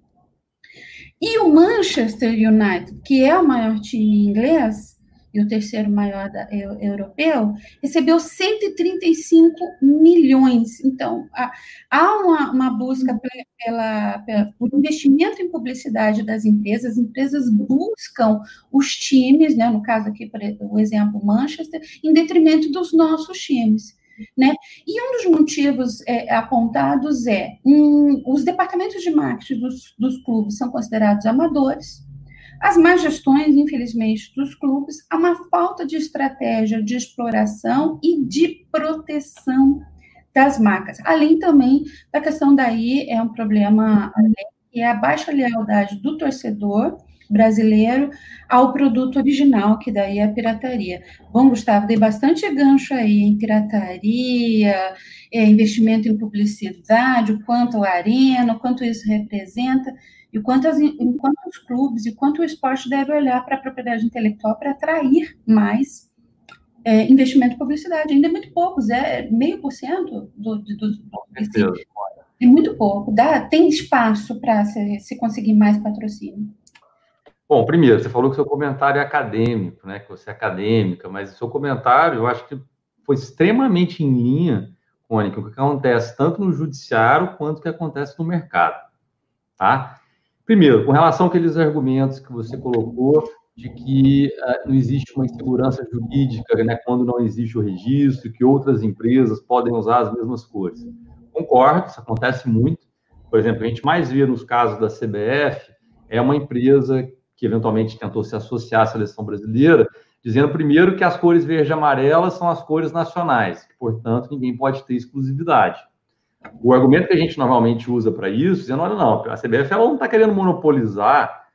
E o Manchester United, que é o maior time inglês e o terceiro maior da, eu, europeu, recebeu 135 milhões. Então, há, há uma, uma, busca pela, pela, por investimento em publicidade das empresas, as empresas buscam os times, né, no caso aqui, por o exemplo, Manchester, em detrimento dos nossos times. Né? E um dos motivos é, apontados é um, os departamentos de marketing dos, dos clubes são considerados amadores, as más gestões, infelizmente, dos clubes, há uma falta de estratégia de exploração e de proteção das marcas. Além também da questão daí é um problema que é a baixa lealdade do torcedor brasileiro ao produto original, que daí é a pirataria. Bom, Gustavo, dei bastante gancho aí em pirataria, é, investimento em publicidade, o quanto a arena, o quanto isso representa, e o quanto, as, enquanto os clubes e quanto o esporte deve olhar para a propriedade intelectual para atrair mais é, investimento em publicidade. Ainda é muito pouco, é meio por cento do, do, do, do é muito pouco. Dá, tem espaço para se, se conseguir mais patrocínio. Bom, primeiro, você falou que seu comentário é acadêmico, né? Que você é acadêmica, mas o seu comentário, eu acho que foi extremamente em linha com o que acontece tanto no judiciário quanto o que acontece no mercado, tá? Primeiro, com relação àqueles argumentos que você colocou de que uh, não existe uma insegurança jurídica, né, quando não existe o registro, que outras empresas podem usar as mesmas cores. Concordo, isso acontece muito. Por exemplo, a gente mais vê nos casos da CBF é uma empresa que eventualmente tentou se associar à seleção brasileira, dizendo primeiro que as cores verde e amarela são as cores nacionais, que, portanto, ninguém pode ter exclusividade. O argumento que a gente normalmente usa para isso, dizendo, olha, não, a CBF ela não está querendo monopolizar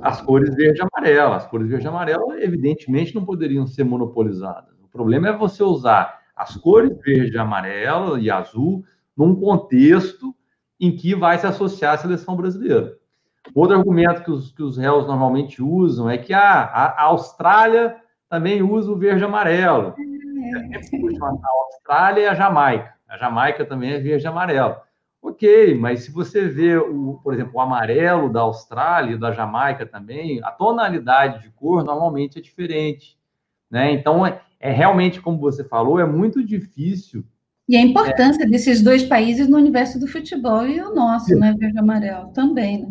as cores verde e amarela. As cores verde e amarela, evidentemente, não poderiam ser monopolizadas. O problema é você usar as cores verde, amarela e azul num contexto em que vai se associar à seleção brasileira. Outro argumento que os, que os réus normalmente usam é que ah, a, a Austrália também usa o verde e amarelo. É. A Austrália e a Jamaica. A Jamaica também é verde e amarelo. Ok, mas se você vê, o, por exemplo, o amarelo da Austrália e da Jamaica também, a tonalidade de cor normalmente é diferente. Né? Então, é, é realmente, como você falou, é muito difícil e a importância é. desses dois países no universo do futebol e o nosso, né, verde e amarelo, também. Né?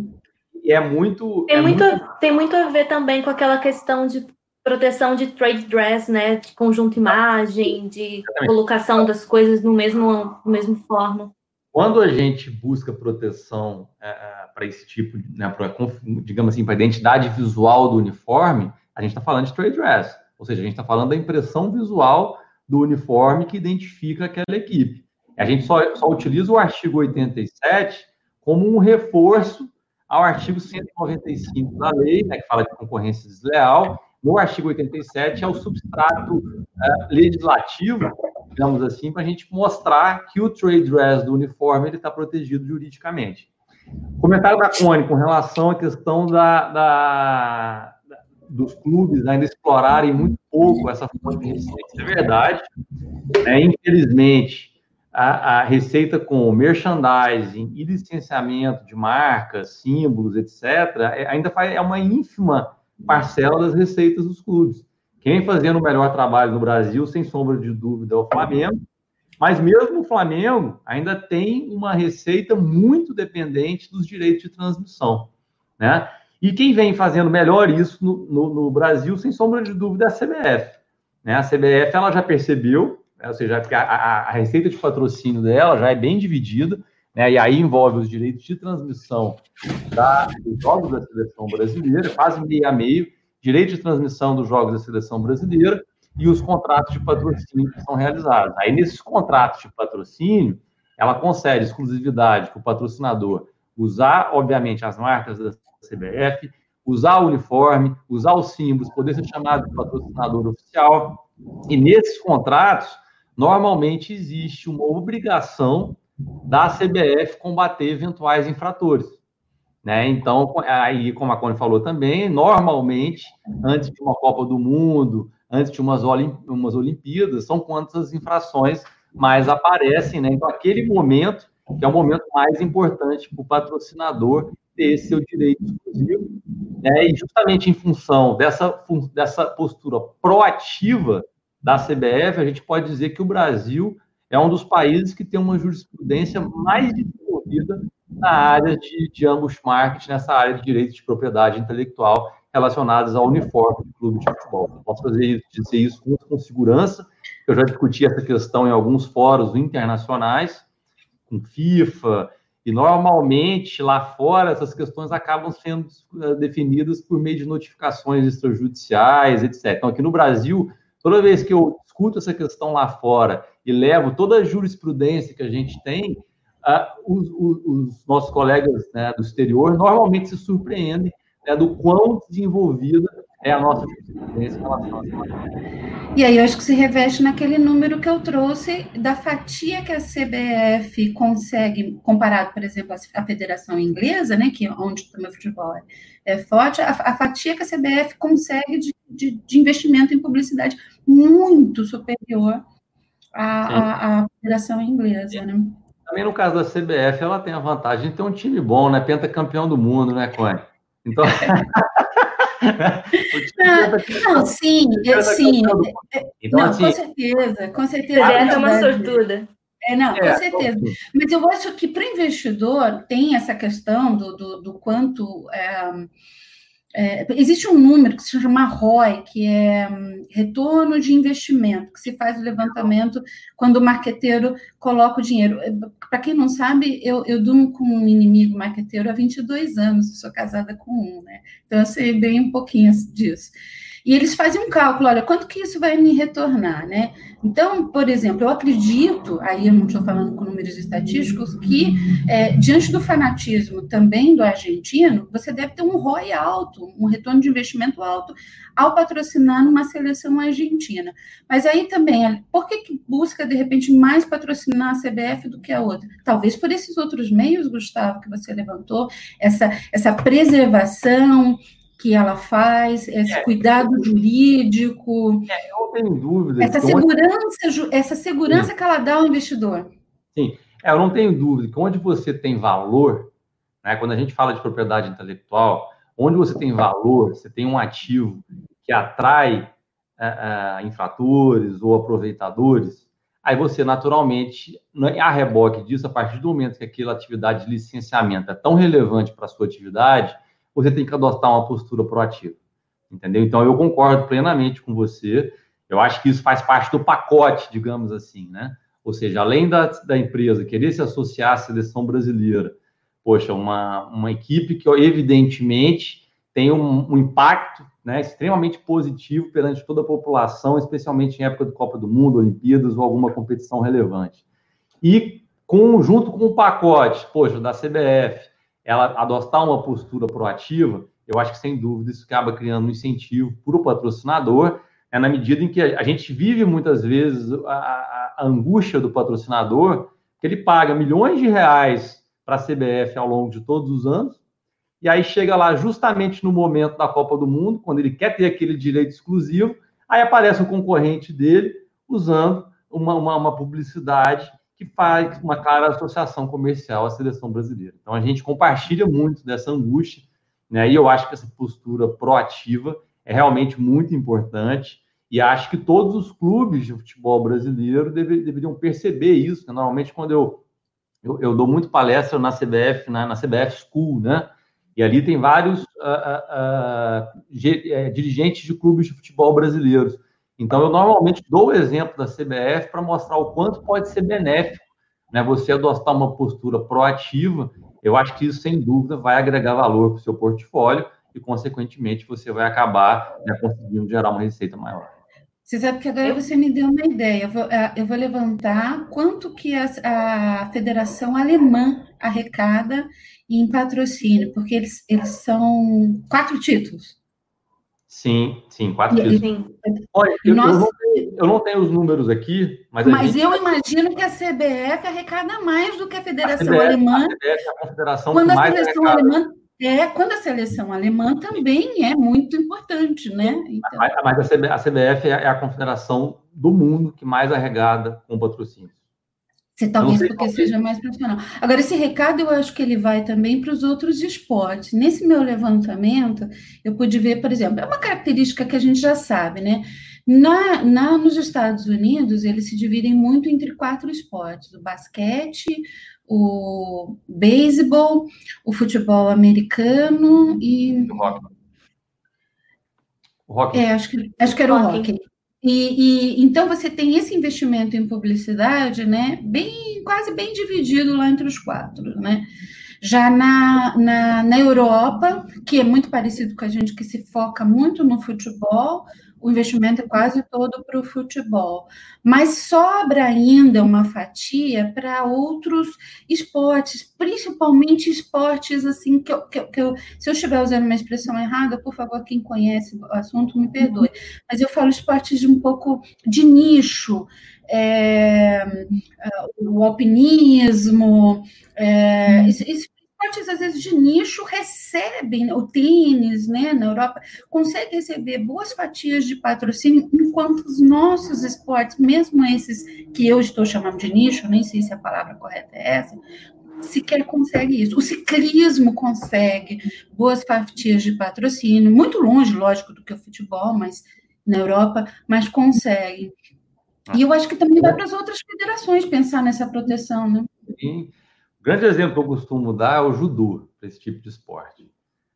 é muito. Tem, é muito, muito, tem muito a ver também com aquela questão de proteção de trade dress, né? De conjunto imagem, de Exatamente. colocação das coisas no mesmo, no mesmo forma. Quando a gente busca proteção é, é para esse tipo, né, pra, digamos assim, para a identidade visual do uniforme, a gente está falando de trade dress. Ou seja, a gente está falando da impressão visual do uniforme que identifica aquela equipe. A gente só, só utiliza o artigo 87 como um reforço ao artigo 195 da lei, né, que fala de concorrência desleal. No artigo 87 é o substrato uh, legislativo, digamos assim, para a gente mostrar que o trade dress do uniforme ele está protegido juridicamente. Comentário da Cone com relação à questão da, da, dos clubes ainda explorarem muito pouco essa fonte de receita. É verdade. Né? Infelizmente, a, a, receita com merchandising e licenciamento de marcas, símbolos, etc., é, ainda faz, é uma ínfima parcela das receitas dos clubes. Quem fazendo o melhor trabalho no Brasil, sem sombra de dúvida, é o Flamengo, mas mesmo o Flamengo ainda tem uma receita muito dependente dos direitos de transmissão. né? E quem vem fazendo melhor isso no, no, no Brasil, sem sombra de dúvida, é a CBF. Né? A CBF ela já percebeu, né? ou seja, a, a, a, receita de patrocínio dela já é bem dividida, né? e aí envolve os direitos de transmissão da, dos jogos da seleção brasileira, quase meio a meio, direito de transmissão dos jogos da seleção brasileira e os contratos de patrocínio que são realizados. Aí, nesses contratos de patrocínio, ela concede exclusividade para o patrocinador usar, obviamente, as marcas da CBF, usar o uniforme, usar os símbolos, poder ser chamado de patrocinador oficial. E nesses contratos, normalmente existe uma obrigação da CBF combater eventuais infratores. Né? Então, aí, como a Cone falou também, normalmente, antes de uma Copa do Mundo, antes de umas, umas Olimpíadas, são quantas infrações mais aparecem. Né? Então, aquele momento, que é o momento mais importante para o patrocinador ter seu direito exclusivo, né? e justamente em função dessa, dessa postura proativa da CBF, a gente pode dizer que o Brasil é um dos países que tem uma jurisprudência mais desenvolvida na área de, de ambos marketing, nessa área de direitos de propriedade intelectual relacionados ao uniforme do clube de futebol. posso fazer isso, dizer isso com, com segurança. Eu já discuti essa questão em alguns fóruns internacionais, com FIFA, e normalmente lá fora essas questões acabam sendo eh, definidas por meio de notificações extrajudiciais, etc. Então, aqui no Brasil, toda vez que eu discuto essa questão lá fora e levo toda a jurisprudência que a gente tem, uh, os, os, os, nossos colegas né, do exterior normalmente se surpreendem né, do quão desenvolvida é a nossa jurisprudência em relação a e aí eu acho que se reveste naquele número que eu trouxe da fatia que a CBF consegue, comparado, por exemplo, à Federação Inglesa, né, que é onde o meu futebol é, é forte, a, a, fatia que a CBF consegue de, de, de investimento em publicidade muito superior à, à, à Federação Inglesa, né? Também no caso da CBF, ela tem a vantagem de ter um time bom, né? Pentacampeão do mundo, né, Cone? Então. não, não, sim, eu, sim. É, então, não, assim, com certeza, com certeza. A é uma sortuda. É, não, com é, certeza. Mas eu acho que para o investidor tem essa questão do, do, do quanto. É, é, existe um número que se chama ROI, que é um, retorno de investimento, que se faz o levantamento quando o marqueteiro coloca o dinheiro. É, Para quem não sabe, eu, eu durmo com um inimigo marqueteiro há 22 anos, sou casada com um, né? Então eu sei bem um pouquinho disso. E eles fazem um cálculo, olha, quanto que isso vai me retornar, né? Então, por exemplo, eu acredito, aí eu não estou falando com números estatísticos, que é, diante do fanatismo também do argentino, você deve ter um ROI alto, um retorno de investimento alto ao patrocinar numa seleção argentina. Mas aí também, por que, que busca, de repente, mais patrocinar a CBF do que a outra? Talvez por esses outros meios, Gustavo, que você levantou, essa, essa preservação, que ela faz, esse é, cuidado jurídico. É, eu tenho dúvida. Essa segurança, onde... essa segurança que ela dá ao investidor. Sim, é, eu não tenho dúvida que onde você tem valor, né, quando a gente fala de propriedade intelectual, onde você tem valor, você tem um ativo que atrai uh, uh, infratores ou aproveitadores, aí você naturalmente, né, a reboque disso, a partir do momento que aquela atividade de licenciamento é tão relevante para a sua atividade, você tem que adotar uma postura proativa. Entendeu? Então, eu concordo plenamente com você. Eu acho que isso faz parte do pacote, digamos assim, né? Ou seja, além da, da empresa querer se associar à seleção brasileira, poxa, uma, uma equipe que, evidentemente, tem um, um impacto né, extremamente positivo perante toda a população, especialmente em época de Copa do Mundo, Olimpíadas ou alguma competição relevante. E, com, junto com o pacote, poxa, da CBF, ela adotar uma postura proativa, eu acho que sem dúvida isso acaba criando um incentivo para o patrocinador, é na medida em que a, gente vive muitas vezes a, a, a angústia do patrocinador, que ele paga milhões de reais para a CBF ao longo de todos os anos, e aí chega lá justamente no momento da Copa do Mundo, quando ele quer ter aquele direito exclusivo, aí aparece um concorrente dele usando uma, uma, uma publicidade que faz uma clara associação comercial à seleção brasileira. Então, a gente compartilha muito dessa angústia, né? E eu acho que essa postura proativa é realmente muito importante. E acho que todos os clubes de futebol brasileiro deve, deveriam perceber isso. Né? Normalmente, quando eu, eu, eu, dou muito palestra na CBF, na, na CBF School, né? E ali tem vários uh, uh, uh, dirigentes de clubes de futebol brasileiros. Então, eu normalmente dou o exemplo da CBF para mostrar o quanto pode ser benéfico né, você adotar uma postura proativa. Eu acho que isso, sem dúvida, vai agregar valor para o seu portfólio e, consequentemente, você vai acabar né, conseguindo gerar uma receita maior. Você sabe que agora você me deu uma ideia. Eu vou, é, eu vou levantar quanto que a, a, Federação Alemã arrecada em patrocínio, porque eles, eles são quatro títulos. Sim, sim, quatro e, títulos. Olha, eu, Nossa, eu, não tenho, eu, não tenho, os números aqui, mas. Mas gente... eu imagino que a CBF arrecada mais do que a Federação a CBF, Alemã. A CBF é a confederação quando a seleção alemã é, quando a seleção alemã também é muito importante, né? Então... Mas a CBF é a confederação do mundo que mais arregada com patrocínio. Você talvez porque seja mais profissional. Agora, esse recado eu acho que ele vai também para os outros esportes. Nesse meu levantamento, eu pude ver, por exemplo, é uma característica que a gente já sabe, né? Na, na, nos Estados Unidos, eles se dividem muito entre quatro esportes: o basquete, o beisebol, o futebol americano e. O rock. O rock. É, acho que, acho que era o rock. E, e, então você tem esse investimento em publicidade, né? Bem, quase bem dividido lá entre os quatro, né? Já na, na, na Europa, que é muito parecido com a gente, que se foca muito no futebol, o investimento é quase todo para o futebol, mas sobra ainda uma fatia para outros esportes, principalmente esportes assim que, eu, que, que eu, se eu estiver usando uma expressão errada, por favor, quem conhece o assunto me perdoe, mas eu falo esportes de um pouco de nicho, é, o alpinismo, é, esportes, às vezes, de nicho recebem, né, o tênis, né, na Europa, consegue receber boas fatias de patrocínio, enquanto os nossos esportes, mesmo esses que eu estou chamando de nicho, nem sei se a palavra correta é essa, sequer consegue isso. O ciclismo consegue boas fatias de patrocínio, muito longe, lógico, do que o futebol, mas na Europa, mas consegue. E eu acho que também vai para as outras federações pensar nessa proteção, né? Sim. O grande exemplo que eu costumo dar é o judô, para esse tipo de esporte.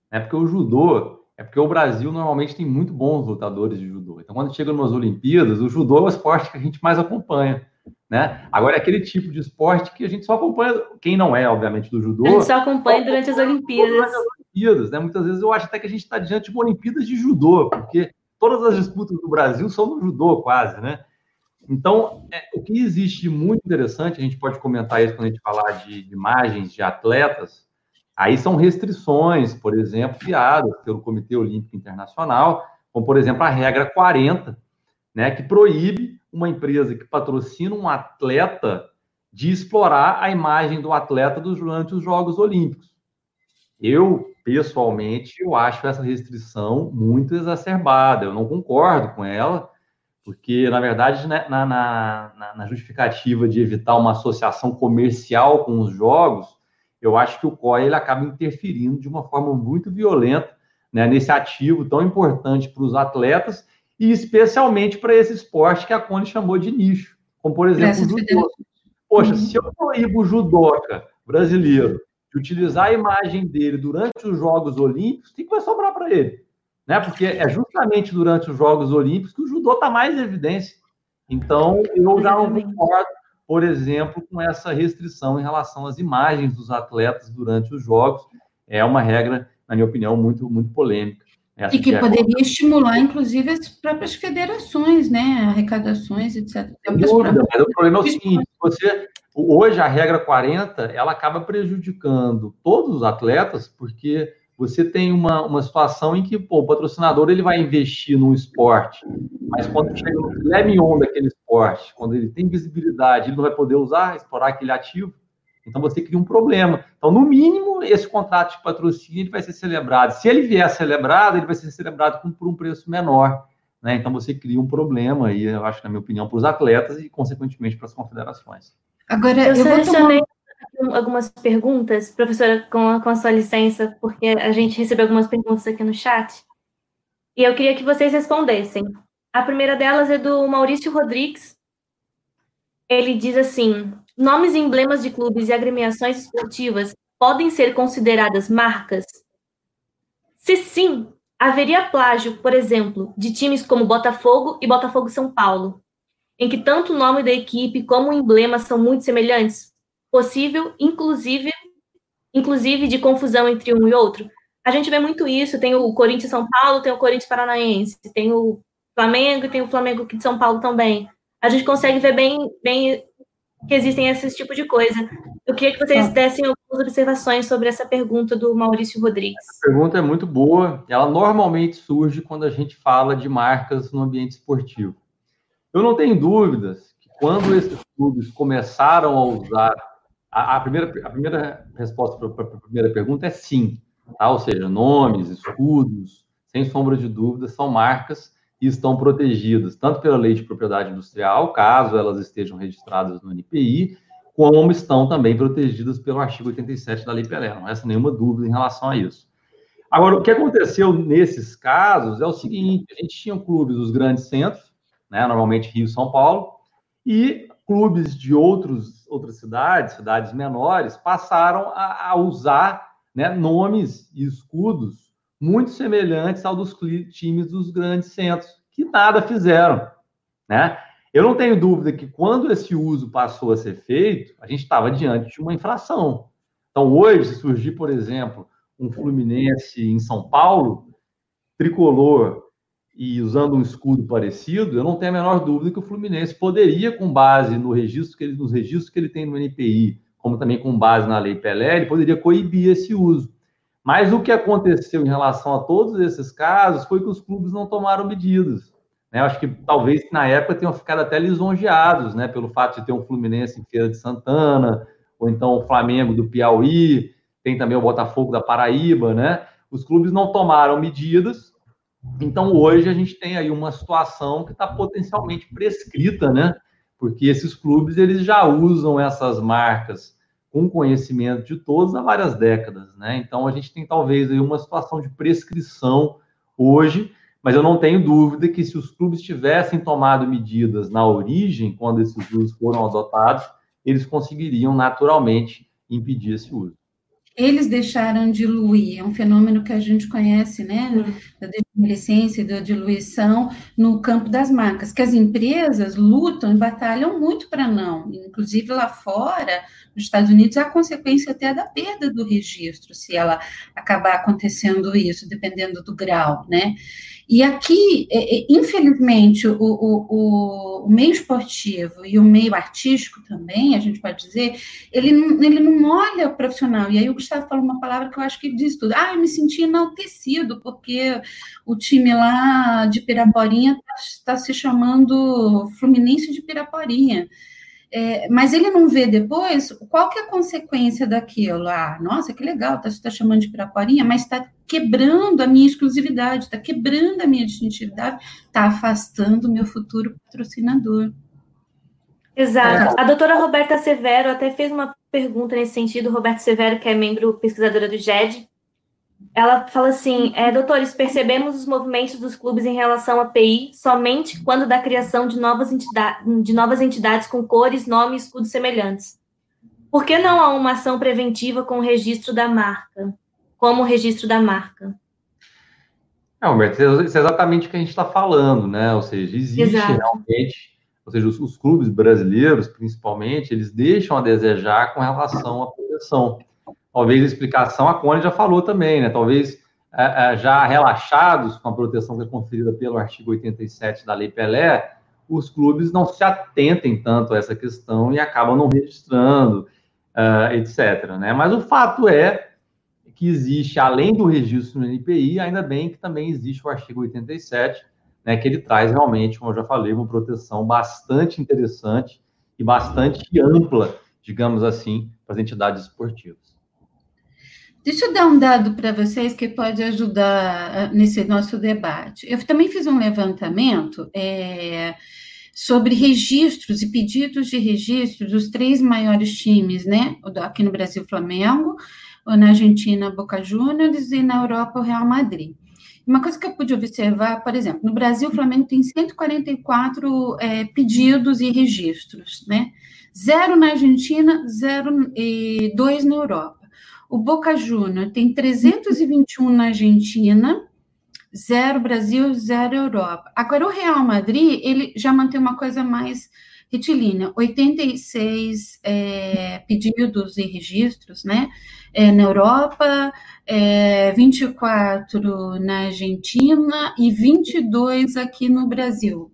É porque o judô, é porque o Brasil normalmente tem muito bons lutadores de judô. Então, quando chega nas Olimpíadas, o judô é o esporte que a gente mais acompanha. Né? Agora, é aquele tipo de esporte que a gente só acompanha, quem não é, obviamente, do judô. A gente só acompanha durante as Olimpíadas. Durante as Olimpíadas, né? Muitas vezes eu acho até que a gente está diante de uma Olimpíadas de judô, porque todas as disputas do Brasil são no judô, quase, né? Então, é, o que existe muito interessante, a gente pode comentar isso quando a gente falar de, de imagens de atletas, aí são restrições, por exemplo, criadas pelo Comitê Olímpico Internacional, como, por exemplo, a regra 40, né, que proíbe uma empresa que patrocina um atleta de explorar a imagem do atleta durante os Jogos Olímpicos. Eu, pessoalmente, eu acho essa restrição muito exacerbada, eu não concordo com ela, porque, na verdade, né, na, na, na, justificativa de evitar uma associação comercial com os jogos, eu acho que o COI ele acaba interferindo de uma forma muito violenta né, nesse ativo tão importante para os atletas e especialmente para esse esporte que a Cone chamou de nicho, como, por exemplo, o judô. Poxa, uhum. se eu proíbo o judoca brasileiro de utilizar a imagem dele durante os Jogos Olímpicos, o que vai sobrar para ele? Né? Porque é justamente durante os Jogos Olímpicos que o judô está mais em evidência. Então, eu já não concordo, por exemplo, com essa restrição em relação às imagens dos atletas durante os Jogos. É uma regra, na minha opinião, muito, muito polêmica. Essa e que, que é poderia estimular, inclusive, as próprias federações, né? Arrecadações, etc. Dúvida, mas o problema é o seguinte: você, hoje a regra 40 ela acaba prejudicando todos os atletas, porque você tem uma, uma situação em que pô, o patrocinador ele vai investir no esporte, mas quando chega no filé mignon daquele esporte, quando ele tem visibilidade, ele não vai poder usar, explorar aquele ativo, então você cria um problema. Então, no mínimo, esse contrato de patrocínio ele vai ser celebrado. Se ele vier celebrado, ele vai ser celebrado com, por um preço menor. Né? Então, você cria um problema, aí, eu acho, na minha opinião, para os atletas e, consequentemente, para as confederações. Agora, eu, eu selecionei tomar algumas perguntas, professora, com a, com a sua licença, porque a gente recebeu algumas perguntas aqui no chat. E eu queria que vocês respondessem. A primeira delas é do Maurício Rodrigues. Ele diz assim: nomes e emblemas de clubes e agremiações esportivas podem ser consideradas marcas? Se sim, haveria plágio, por exemplo, de times como Botafogo e Botafogo São Paulo, em que tanto o nome da equipe como o emblema são muito semelhantes? Possível, inclusive, inclusive de confusão entre um e outro? A gente vê muito isso, tem o Corinthians São Paulo, tem o Corinthians Paranaense, tem o Flamengo e tem o Flamengo aqui de São Paulo também. A gente consegue ver bem, bem que existem esses tipos de coisa. Eu queria que vocês tá. dessem algumas observações sobre essa pergunta do Maurício Rodrigues. A pergunta é muito boa. Ela normalmente surge quando a gente fala de marcas no ambiente esportivo. Eu não tenho dúvidas que quando esses clubes começaram a usar. A, a primeira, a primeira resposta para a primeira pergunta é sim. Tá? Ou seja, nomes, escudos, sem sombra de dúvida, são marcas e estão protegidas tanto pela lei de propriedade industrial, caso elas estejam registradas no NPI, como estão também protegidas pelo artigo 87 da Lei Pelé. Não resta nenhuma dúvida em relação a isso. Agora, o que aconteceu nesses casos é o seguinte: a gente tinha clubes dos grandes centros, né, normalmente Rio e São Paulo, e clubes de outros, outras cidades, cidades menores, passaram a, a usar né, nomes e escudos muito semelhantes ao dos times dos grandes centros, que nada fizeram, né? Eu não tenho dúvida que quando esse uso passou a ser feito, a gente estava diante de uma infração. Então, hoje, se surgir, por exemplo, um Fluminense em São Paulo, tricolor e usando um escudo parecido, eu não tenho a menor dúvida que o Fluminense poderia, com base no registro que ele, nos registros que ele tem no NPI, como também com base na Lei Pelé, ele poderia coibir esse uso. Mas o que aconteceu em relação a todos esses casos foi que os clubes não tomaram medidas. Né? Acho que talvez na época tenham ficado até lisonjeados, né? Pelo fato de ter um Fluminense em Feira de Santana, ou então o Flamengo do Piauí, tem também o Botafogo da Paraíba, né? Os clubes não tomaram medidas, então hoje a gente tem aí uma situação que está potencialmente prescrita, né? Porque esses clubes eles já usam essas marcas com conhecimento de todos há várias décadas, né? Então a gente tem talvez aí uma situação de prescrição hoje, mas eu não tenho dúvida que se os clubes tivessem tomado medidas na origem, quando esses usos foram adotados, eles conseguiriam naturalmente impedir esse uso eles deixaram diluir, é um fenômeno que a gente conhece, né, degenerescência e da diluição no campo das marcas, que as empresas lutam e batalham muito para não, inclusive lá fora, nos Estados Unidos, há consequência até da perda do registro, se ela acabar acontecendo isso, dependendo do grau, né, e aqui, é, é, infelizmente, o, o, o, meio esportivo e o meio artístico também, a gente pode dizer, ele não, ele não olha o profissional. E aí o Gustavo falou uma palavra que eu acho que diz tudo. Ah, eu me senti enaltecido, porque o time lá de Piraporinha está tá se chamando Fluminense de Piraporinha. É, mas ele não vê depois qual que é a consequência daquilo. Ah, nossa, que legal, tá, você está chamando de piraporinha, mas está quebrando a minha exclusividade, está quebrando a minha distintividade, está afastando o meu futuro patrocinador. Exato. A doutora Roberta Severo até fez uma pergunta nesse sentido, Roberta Severo, que é membro pesquisadora do GED, ela fala assim: é, doutores, percebemos os movimentos dos clubes em relação à PI somente quando da criação de novas, entidade, de novas entidades com cores, nomes e escudos semelhantes. Por que não há uma ação preventiva com o registro da marca? Como o registro da marca? Não, Humberto, isso é exatamente o que a gente está falando, né? Ou seja, existe Exato. realmente, ou seja, os, os clubes brasileiros, principalmente, eles deixam a desejar com relação à proteção talvez a explicação, a Cone já falou também, né? Talvez é, é, já relaxados com a proteção que é conferida pelo artigo 87 da Lei Pelé, os clubes não se atentem tanto a essa questão e acabam não registrando, uh, etc. Né? Mas o fato é que existe, além do registro no NPI, ainda bem que também existe o artigo 87, né, que ele traz realmente, como eu já falei, uma proteção bastante interessante e bastante ampla, digamos assim, para as entidades esportivas. Deixa eu dar um dado para vocês que pode ajudar ah, nesse nosso debate. Eu também fiz um levantamento é, sobre registros e pedidos de registro dos três maiores times, né? Aqui no Brasil, Flamengo, na Argentina, Boca Juniors e na Europa, o Real Madrid. Uma coisa que eu pude observar, por exemplo, no Brasil, o Flamengo tem 144 é, pedidos e registros, né? Zero na Argentina, zero e dois na Europa. O Boca Juniors tem 321 na Argentina, zero Brasil, zero Europa. Agora, o Real Madrid, ele já mantém uma coisa mais retilínea, 86 é, pedidos e registros, né, é, na Europa, é, 24 na Argentina e 22 aqui no Brasil,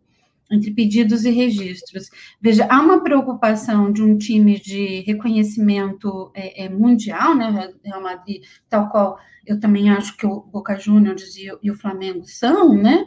entre pedidos e registros. Veja, há uma preocupação de um time de reconhecimento é, é, mundial, né, Real Madrid, tal qual eu também acho que o Boca Juniors e, e o Flamengo são, né,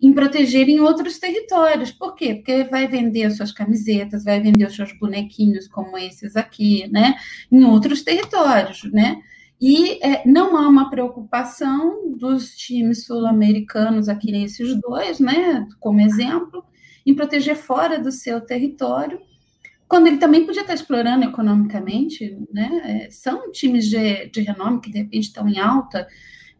em protegerem outros territórios. Por quê? Porque vai vender suas camisetas, vai vender seus bonequinhos como esses aqui, né, em outros territórios, né? E é, não há uma preocupação dos times sul-americanos, aqui nesses dois, né, como exemplo, em proteger fora do seu território, quando ele também podia estar explorando economicamente, né? É, são times de, de renome que de repente estão em alta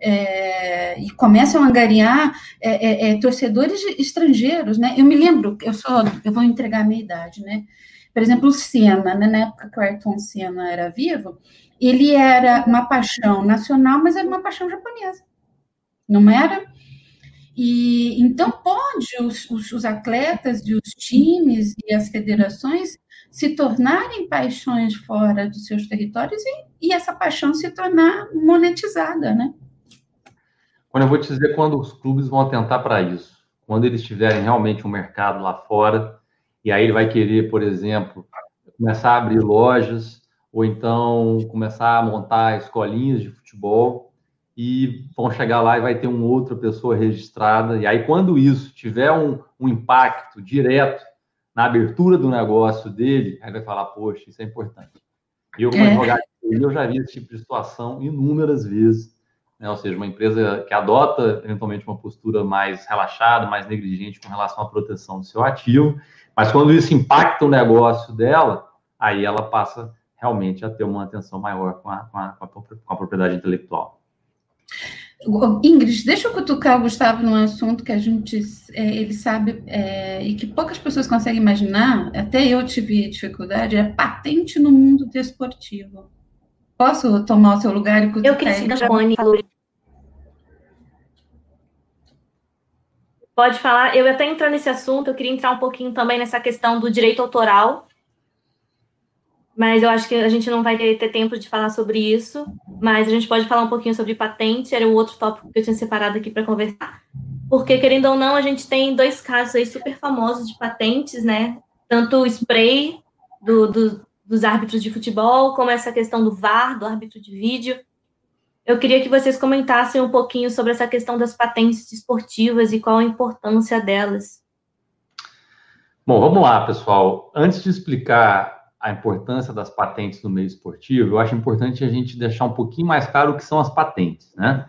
é, e começam a angariar é, é, é torcedores estrangeiros, né? Eu me lembro, eu só, eu vou entregar a minha idade, né? Por exemplo, o Senna, né? na época que o Ayrton Senna era vivo, ele era uma paixão nacional, mas era uma paixão japonesa, não era? E então pode os, os, os atletas e os times e as federações se tornarem paixões fora dos seus territórios e, e essa paixão se tornar monetizada, né? Quando eu vou te dizer quando os clubes vão atentar para isso, quando eles tiverem realmente um mercado lá fora, e aí ele vai querer, por exemplo, começar a abrir lojas, ou então começar a montar escolinhas de futebol, e vão chegar lá e vai ter uma outra pessoa registrada, e aí quando isso tiver um, um impacto direto na abertura do negócio dele, aí vai falar, poxa, isso é importante. Eu, como é. advogado, eu já vi esse tipo de situação inúmeras vezes, né? ou seja, uma empresa que adota eventualmente uma postura mais relaxada, mais negligente com relação à proteção do seu ativo, mas quando isso impacta o negócio dela, aí ela passa realmente a ter uma atenção maior com a, com a, com a propriedade intelectual. Ingrid, deixa eu cutucar o Gustavo num assunto que a gente é, ele sabe é, e que poucas pessoas conseguem imaginar, até eu tive dificuldade, é patente no mundo desportivo. Posso tomar o seu lugar e cutucar? Eu queria que Pode falar. Eu até entrar nesse assunto, eu queria entrar um pouquinho também nessa questão do direito autoral, mas eu acho que a gente não vai ter tempo de falar sobre isso. Mas a gente pode falar um pouquinho sobre patente, era o outro tópico que eu tinha separado aqui para conversar. Porque, querendo ou não, a gente tem dois casos aí super famosos de patentes, né? Tanto o spray do, do, dos árbitros de futebol, como essa questão do VAR, do árbitro de vídeo. Eu queria que vocês comentassem um pouquinho sobre essa questão das patentes esportivas e qual a importância delas. Bom, vamos lá, pessoal. Antes de explicar a importância das patentes no meio esportivo, eu acho importante a gente deixar um pouquinho mais claro o que são as patentes, né?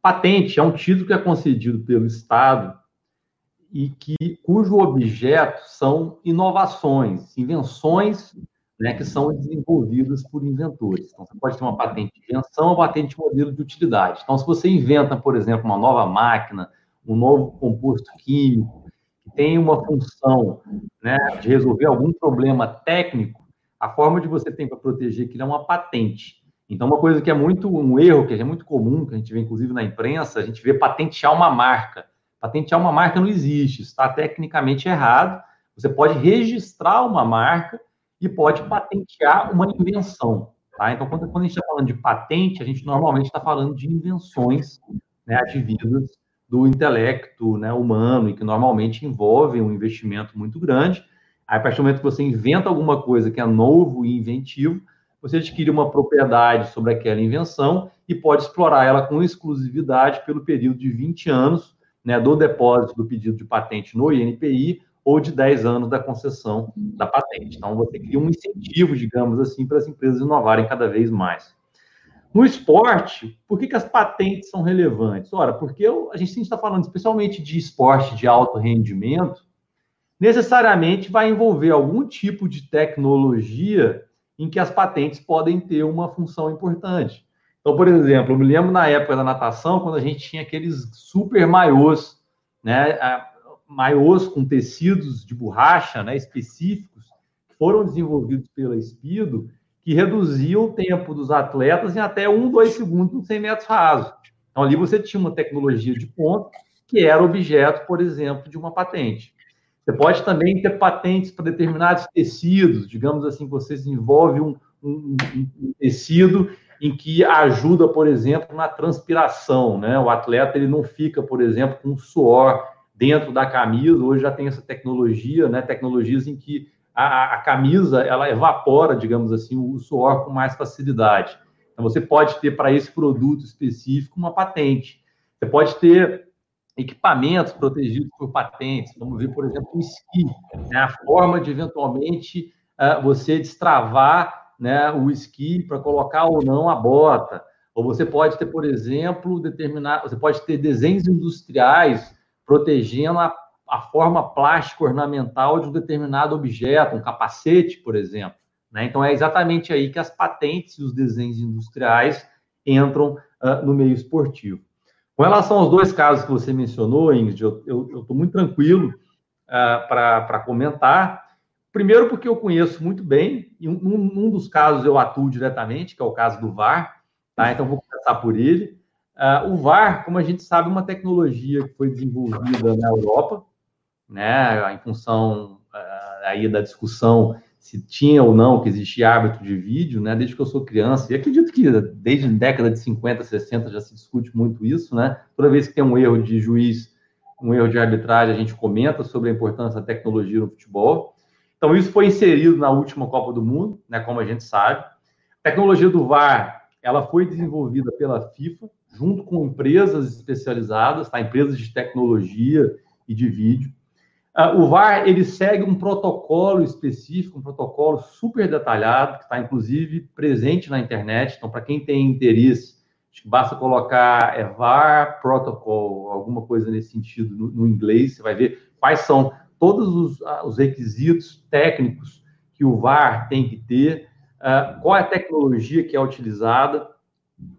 Patente é um título que é concedido pelo Estado e que cujo objeto são inovações, invenções, né, que são desenvolvidas por inventores. Então, você pode ter uma patente de invenção ou patente de modelo de utilidade. Então, se você inventa, por exemplo, uma nova máquina, um novo composto químico, tem uma função né, de resolver algum problema técnico, a forma de você tem para proteger aquilo é uma patente. Então, uma coisa que é muito um erro, que é muito comum, que a gente vê inclusive na imprensa, a gente vê patentear uma marca. Patentear uma marca não existe, está tecnicamente errado. Você pode registrar uma marca e pode patentear uma invenção. Tá? Então, quando, quando a gente está falando de patente, a gente normalmente está falando de invenções né, advindas do intelecto né, humano e que normalmente envolve um investimento muito grande. Aí, a partir do momento que você inventa alguma coisa que é novo e inventivo, você adquire uma propriedade sobre aquela invenção e pode explorar ela com exclusividade pelo período de 20 anos né, do depósito do pedido de patente no INPI ou de 10 anos da concessão da patente. Então, você cria um incentivo, digamos assim, para as empresas inovarem cada vez mais. No esporte, por que, que as patentes são relevantes? Ora, porque eu, a gente está falando especialmente de esporte de alto rendimento, necessariamente vai envolver algum tipo de tecnologia em que as patentes podem ter uma função importante. Então, por exemplo, eu me lembro na época da natação, quando a gente tinha aqueles super maiôs, né, maiôs com tecidos de borracha né, específicos, que foram desenvolvidos pela Espido, que reduzia o tempo dos atletas em até um, dois segundos nos 100 metros rasos. Então, ali você tinha uma tecnologia de ponta que era objeto, por exemplo, de uma patente. Você pode também ter patentes para determinados tecidos, digamos assim, você desenvolve um, um, um, tecido em que ajuda, por exemplo, na transpiração, né? O atleta ele não fica, por exemplo, com suor dentro da camisa. Hoje já tem essa tecnologia, né? Tecnologias em que a, a camisa ela evapora, digamos assim, o suor com mais facilidade. Então você pode ter para esse produto específico uma patente. Você pode ter equipamentos protegidos por patentes. Vamos ver, por exemplo, o esqui, né? a forma de eventualmente uh, você destravar né, o esqui para colocar ou não a bota. Ou você pode ter, por exemplo, determinar, você pode ter desenhos industriais protegendo a, a forma plástica ornamental de um determinado objeto, um capacete, por exemplo. Né? Então é exatamente aí que as patentes e os desenhos industriais entram uh, no meio esportivo. Com relação aos dois casos que você mencionou, Ingrid, eu estou muito tranquilo uh, para comentar. Primeiro, porque eu conheço muito bem, e um, um, dos casos eu atuo diretamente, que é o caso do VAR, tá? então vou começar por ele. Uh, o VAR, como a gente sabe, é uma tecnologia que foi desenvolvida na Europa, né, em função uh, aí da discussão se tinha ou não que existia árbitro de vídeo, né, desde que eu sou criança, e acredito que desde a década de 50, 60 já se discute muito isso, né, toda vez que tem um erro de juiz, um erro de arbitragem, a gente comenta sobre a importância da tecnologia no futebol, então, isso foi inserido na última Copa do Mundo, né, como a gente sabe. A tecnologia do VAR, ela foi desenvolvida pela FIFA, junto com empresas especializadas, tá? empresas de tecnologia e de vídeo. Uh, o VAR, ele segue um protocolo específico, um protocolo super detalhado, que está, inclusive, presente na internet. Então, para quem tem interesse, basta colocar é, VAR Protocol, alguma coisa nesse sentido no, no inglês, você vai ver quais são todos os, ah, os requisitos técnicos que o VAR tem que ter, uh, qual é a tecnologia que é utilizada,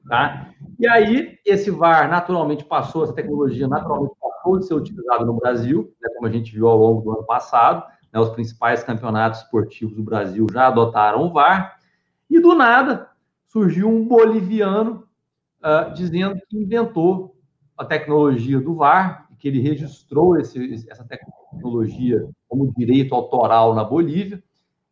tá? E aí, esse VAR naturalmente passou, essa tecnologia naturalmente passou de ser utilizada no Brasil, né, como a gente viu ao longo do ano passado, né, os principais campeonatos esportivos do Brasil já adotaram o VAR, e do nada surgiu um boliviano uh, dizendo que inventou a tecnologia do VAR, que ele registrou esse, essa tecnologia como direito autoral na Bolívia,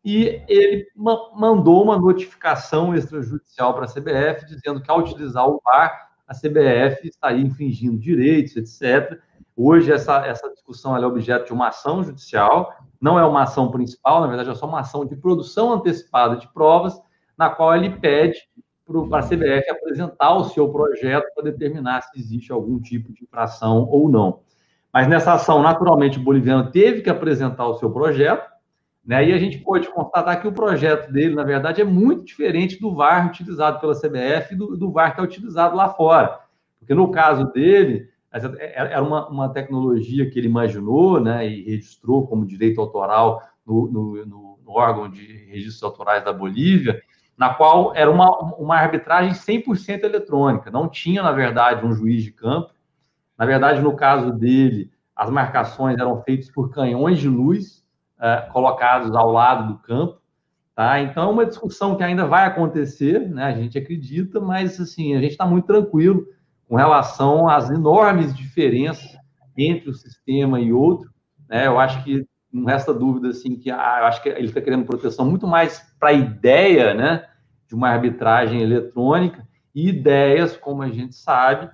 e ele ma mandou uma notificação extrajudicial para a CBF, dizendo que ao utilizar o VAR, a CBF estaria infringindo direitos, etc. Hoje, essa, essa discussão é objeto de uma ação judicial, não é uma ação principal, na verdade, é só uma ação de produção antecipada de provas, na qual ele pede para a CBF apresentar o seu projeto para determinar se existe algum tipo de infração ou não. Mas nessa ação, naturalmente, o boliviano teve que apresentar o seu projeto, né? E a gente pode constatar que o projeto dele, na verdade, é muito diferente do VAR utilizado pela CBF e do, do VAR que é utilizado lá fora. Porque no caso dele, era uma, uma tecnologia que ele imaginou né, e registrou como direito autoral no, no, no, no órgão de registros autorais da Bolívia, na qual era uma, uma arbitragem 100% eletrônica. Não tinha, na verdade, um juiz de campo, na verdade, no caso dele, as marcações eram feitas por canhões de luz uh, colocados ao lado do campo. Tá? Então, é uma discussão que ainda vai acontecer, né? a gente acredita, mas assim, a gente está muito tranquilo com relação às enormes diferenças entre o sistema e outro. Né? Eu acho que não resta dúvida assim que ah, eu acho que ele está querendo proteção muito mais para a ideia né, de uma arbitragem eletrônica e ideias, como a gente sabe,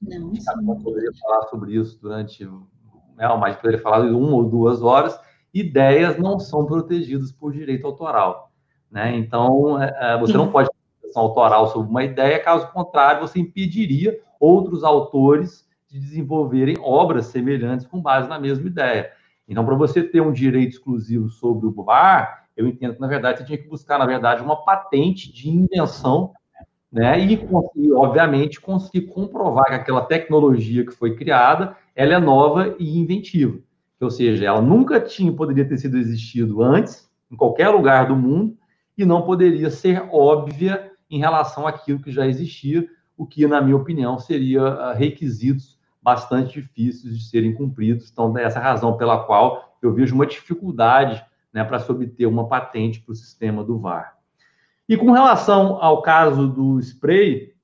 não, não poderia falar sobre isso durante, né, mas poderia falar uma ou duas horas. Ideias não são protegidas por direito autoral. Né? Então, é, é você não pode ter proteção autoral sobre uma ideia, caso contrário, você impediria outros autores de desenvolverem obras semelhantes com base na mesma ideia. Então, para você ter um direito exclusivo sobre o VAR, eu entendo que, na verdade, você tinha que buscar, na verdade, uma patente de invenção né? E, e, obviamente, conseguir comprovar que aquela tecnologia que foi criada, ela é nova e inventiva. Ou seja, ela nunca tinha, poderia ter sido existido antes, em qualquer lugar do mundo, e não poderia ser óbvia em relação àquilo que já existia, o que, na minha opinião, seria ah, requisitos bastante difíceis de serem cumpridos. Então, essa é a razão pela qual eu vejo uma dificuldade né, para se obter uma patente para o sistema do VAR. E com relação ao caso do spray,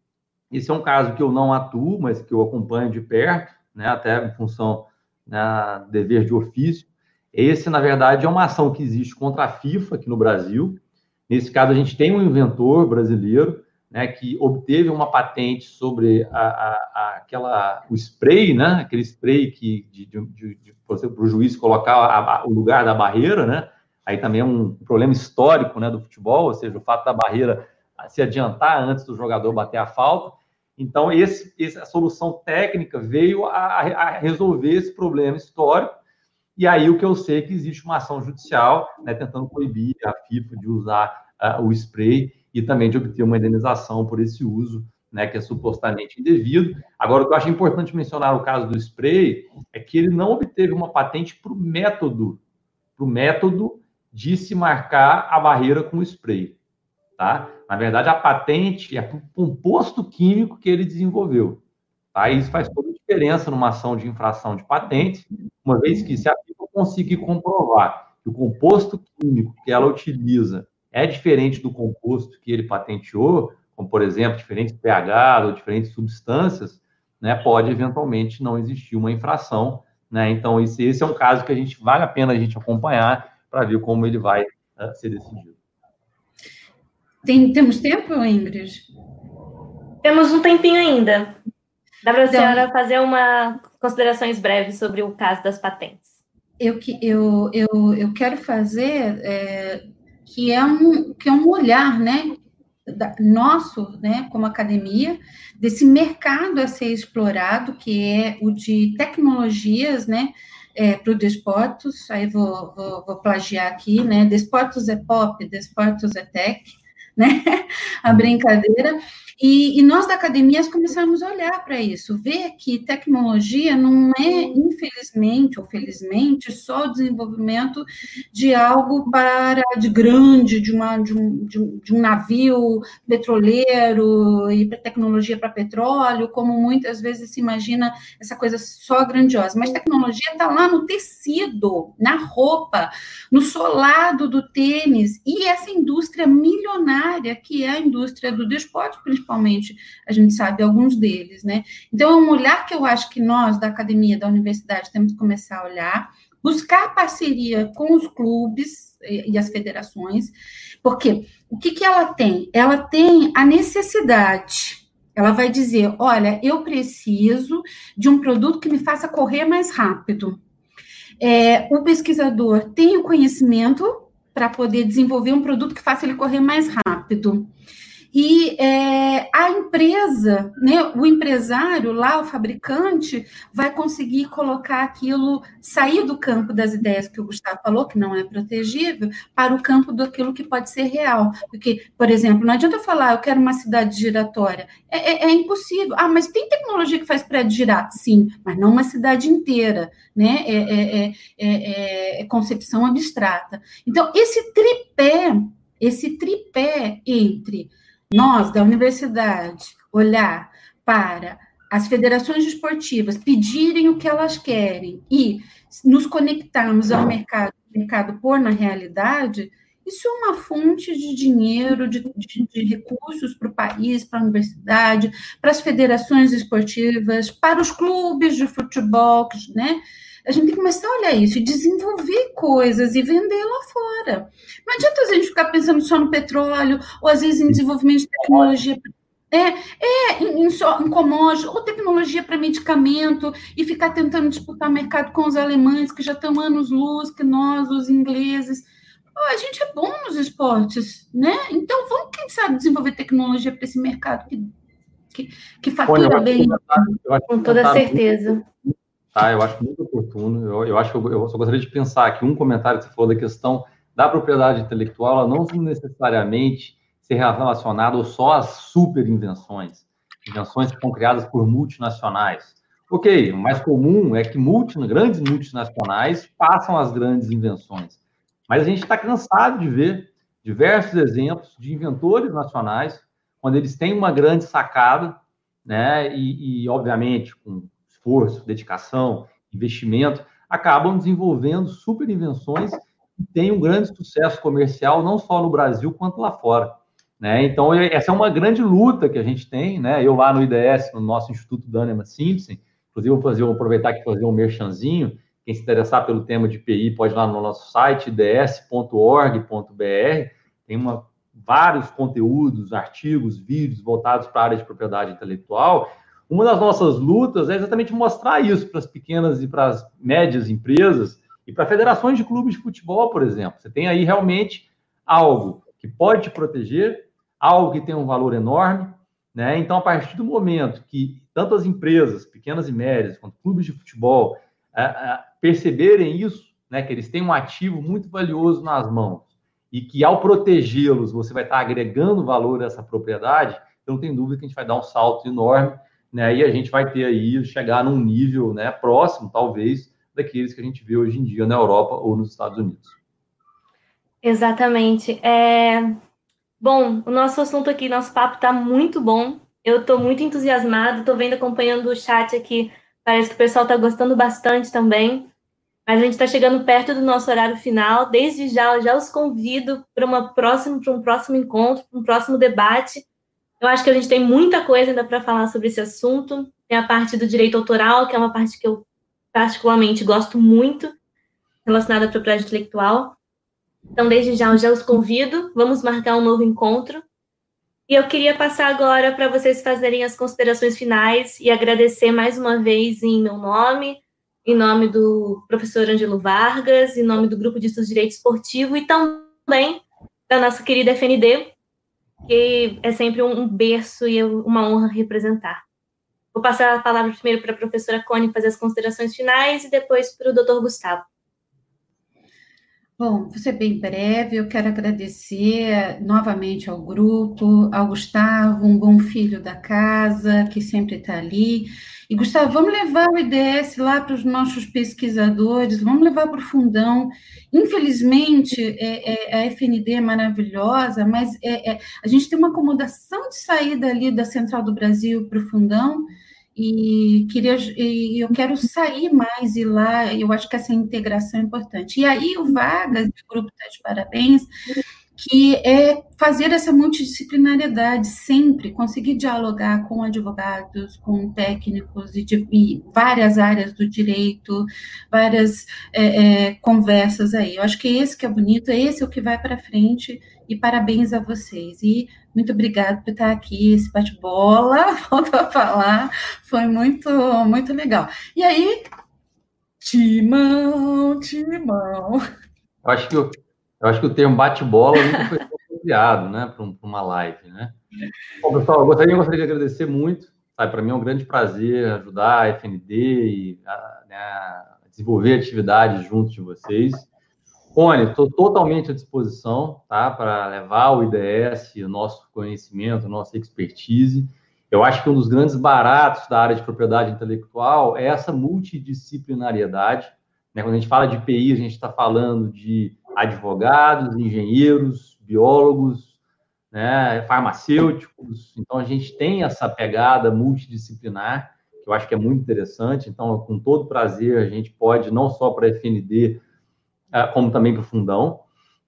esse é um caso que eu não atuo, mas que eu acompanho de perto, né, até em função né, dever de ofício. Esse, na verdade, é uma ação que existe contra a FIFA aqui no Brasil. Nesse caso, a gente tem um inventor brasileiro né, que obteve uma patente sobre a, a, a, aquela, o spray, né, aquele spray que de, de, de, para o juiz colocar o lugar da barreira, né, aí também é um problema histórico né, do futebol, ou seja, o fato da barreira se adiantar antes do jogador bater a falta. Então, esse, essa solução técnica veio a, a, resolver esse problema histórico. E aí, o que eu sei é que existe uma ação judicial né, tentando proibir a FIFA de usar uh, o spray e também de obter uma indenização por esse uso, né, que é supostamente indevido. Agora, o que eu acho importante mencionar no caso do spray é que ele não obteve uma patente para o método, para o método de se marcar a barreira com o spray. Tá? Na verdade, a patente é o composto químico que ele desenvolveu. Tá? isso faz toda a diferença numa ação de infração de patente, uma vez que se a FIFA conseguir comprovar que o composto químico que ela utiliza é diferente do composto que ele patenteou, como, por exemplo, diferentes pH ou diferentes substâncias, né, pode eventualmente não existir uma infração. Né? Então, esse, esse é um caso que a gente vale a pena a gente acompanhar para ver como ele vai uh, ser decidido. Tem, temos tempo, Ingrid? Temos um tempinho ainda. Dá para a então, senhora fazer uma considerações breves sobre o caso das patentes. Eu, eu, eu, eu quero fazer é, que, é um, que é um olhar, né? nosso, né, como academia, desse mercado a ser explorado, que é o de tecnologias, né, é, para o Desportos, aí vou, vou, vou, plagiar aqui, né, Desportos é pop, Desportos é tech, né, a brincadeira, e, e, nós da academia começamos a olhar para isso, ver que tecnologia não é, infelizmente ou felizmente, só o desenvolvimento de algo para de grande, de, uma, de, um, de, de um navio petroleiro e tecnologia para petróleo, como muitas vezes se imagina essa coisa só grandiosa. Mas tecnologia está lá no tecido, na roupa, no solado do tênis, e essa indústria milionária que é a indústria do desporto, principalmente principalmente, a gente sabe alguns deles, né? Então, é um olhar que eu acho que nós, da academia, da universidade, temos que começar a olhar, buscar parceria com os clubes e as federações, porque o que, que ela tem? Ela tem a necessidade. Ela vai dizer: olha, eu preciso de um produto que me faça correr mais rápido. É, o pesquisador tem o conhecimento para poder desenvolver um produto que faça ele correr mais rápido. E é, a empresa, né, o empresário lá, o fabricante, vai conseguir colocar aquilo, sair do campo das ideias que o Gustavo falou, que não é protegível, para o campo daquilo que pode ser real. Porque, por exemplo, não adianta eu falar, eu quero uma cidade giratória. É, é, é impossível. Ah, mas tem tecnologia que faz prédio girar? Sim, mas não uma cidade inteira. Né? É, é, é concepção abstrata. Então, esse tripé, esse tripé entre nós, da universidade, olhar para as federações esportivas pedirem o que elas querem e nos conectarmos ao mercado, mercado pôr na realidade, isso é uma fonte de dinheiro, de, de, de recursos para o país, para a universidade, para as federações esportivas, para os clubes de futebol, né? A gente tem que começar a olhar isso e desenvolver coisas e vender lá fora. Não adianta a gente ficar pensando só no petróleo, ou às vezes em desenvolvimento de tecnologia é, é em, só, em commodities, ou tecnologia para medicamento, e ficar tentando disputar mercado com os alemães, que já estão anos-luz, que nós, os ingleses. a gente é bom nos esportes, né? Então, vamos, quem sabe, desenvolver tecnologia para esse mercado que, que, que fatura bem. Com toda certeza. Tá? Eu acho muito oportuno. Eu, eu acho eu, só gostaria de pensar que um comentário que você falou da questão da propriedade intelectual, ela não necessariamente ser relacionada só às super invenções, invenções que são criadas por multinacionais. Ok, o mais comum é que multi, grandes multinacionais passam as grandes invenções. Mas a gente está cansado de ver diversos exemplos de inventores nacionais, quando eles têm uma grande sacada, né, e, e obviamente com esforço, dedicação, investimento, acabam desenvolvendo super invenções que têm um grande sucesso comercial, não só no Brasil, quanto lá fora. Né? Então, essa é uma grande luta que a gente tem. Né? Eu lá no IDS, no nosso Instituto Dânima Simpson, inclusive vou, fazer, vou aproveitar aqui fazer um merchanzinho. Quem se interessar pelo tema de PI pode ir lá no nosso site, ids.org.br. Tem uma, vários conteúdos, artigos, vídeos voltados para a área de propriedade intelectual. Uma das nossas lutas é exatamente mostrar isso para as pequenas e para as médias empresas e para federações de clubes de futebol, por exemplo. Você tem aí realmente algo que pode te proteger, algo que tem um valor enorme, né? Então, a partir do momento que tanto as empresas, pequenas e médias, quanto clubes de futebol, é, é, perceberem isso, né, que eles têm um ativo muito valioso nas mãos e que ao protegê-los você vai estar agregando valor a essa propriedade, eu não tenho dúvida que a gente vai dar um salto enorme, né? E a gente vai ter aí chegar num nível, né, próximo, talvez, daqueles que a gente vê hoje em dia na Europa ou nos Estados Unidos. Exatamente. É... Bom, o nosso assunto aqui, nosso papo está muito bom. Eu estou muito entusiasmado, estou vendo, acompanhando o chat aqui. Parece que o pessoal está gostando bastante também. Mas a gente está chegando perto do nosso horário final. Desde já, eu já os convido para para um próximo encontro, para um próximo debate. Eu acho que a gente tem muita coisa ainda para falar sobre esse assunto. Tem a parte do direito autoral, que é uma parte que eu particularmente gosto muito, relacionada à propriedade intelectual. Então, desde já, eu já os convido. Vamos marcar um novo encontro. E eu queria passar agora para vocês fazerem as considerações finais e agradecer mais uma vez em meu nome, em nome do professor Angelo Vargas, em nome do Grupo de Estudos de Direito Esportivo e também da nossa querida FND, que é sempre um berço e uma honra representar. Vou passar a palavra primeiro para a professora Cone fazer as considerações finais e depois para o doutor Gustavo. Bom, vou ser bem breve. Eu quero agradecer novamente ao grupo, ao Gustavo, um bom filho da casa, que sempre está ali. E, Gustavo, vamos levar o IDS lá para os nossos pesquisadores, vamos levar para o fundão. Infelizmente, é, é, a FND é maravilhosa, mas é, é, a gente tem uma acomodação de saída ali da Central do Brasil para o fundão e queria e eu quero sair mais e lá eu acho que essa integração é importante e aí o Vagas o grupo está de parabéns que é fazer essa multidisciplinariedade sempre conseguir dialogar com advogados com técnicos e de e várias áreas do direito várias é, é, conversas aí eu acho que esse que é bonito esse é o que vai para frente e parabéns a vocês e muito obrigada por estar aqui, esse bate-bola, voltou a falar, foi muito, muito legal. E aí, timão, timão. Acho que, eu, eu acho que o termo bate-bola nunca foi apropriado, né, para uma live, né? Bom, pessoal, eu gostaria, eu gostaria de agradecer muito, para mim é um grande prazer ajudar a FND e a, né, a desenvolver atividades junto de vocês. Rony, estou totalmente à disposição tá, para levar o IDS, o nosso conhecimento, a nossa expertise. Eu acho que um dos grandes baratos da área de propriedade intelectual é essa multidisciplinariedade. Né? Quando a gente fala de PI, a gente está falando de advogados, engenheiros, biólogos, né, farmacêuticos. Então, a gente tem essa pegada multidisciplinar, que eu acho que é muito interessante. Então, com todo prazer, a gente pode, não só para a FND, é, como também para o fundão,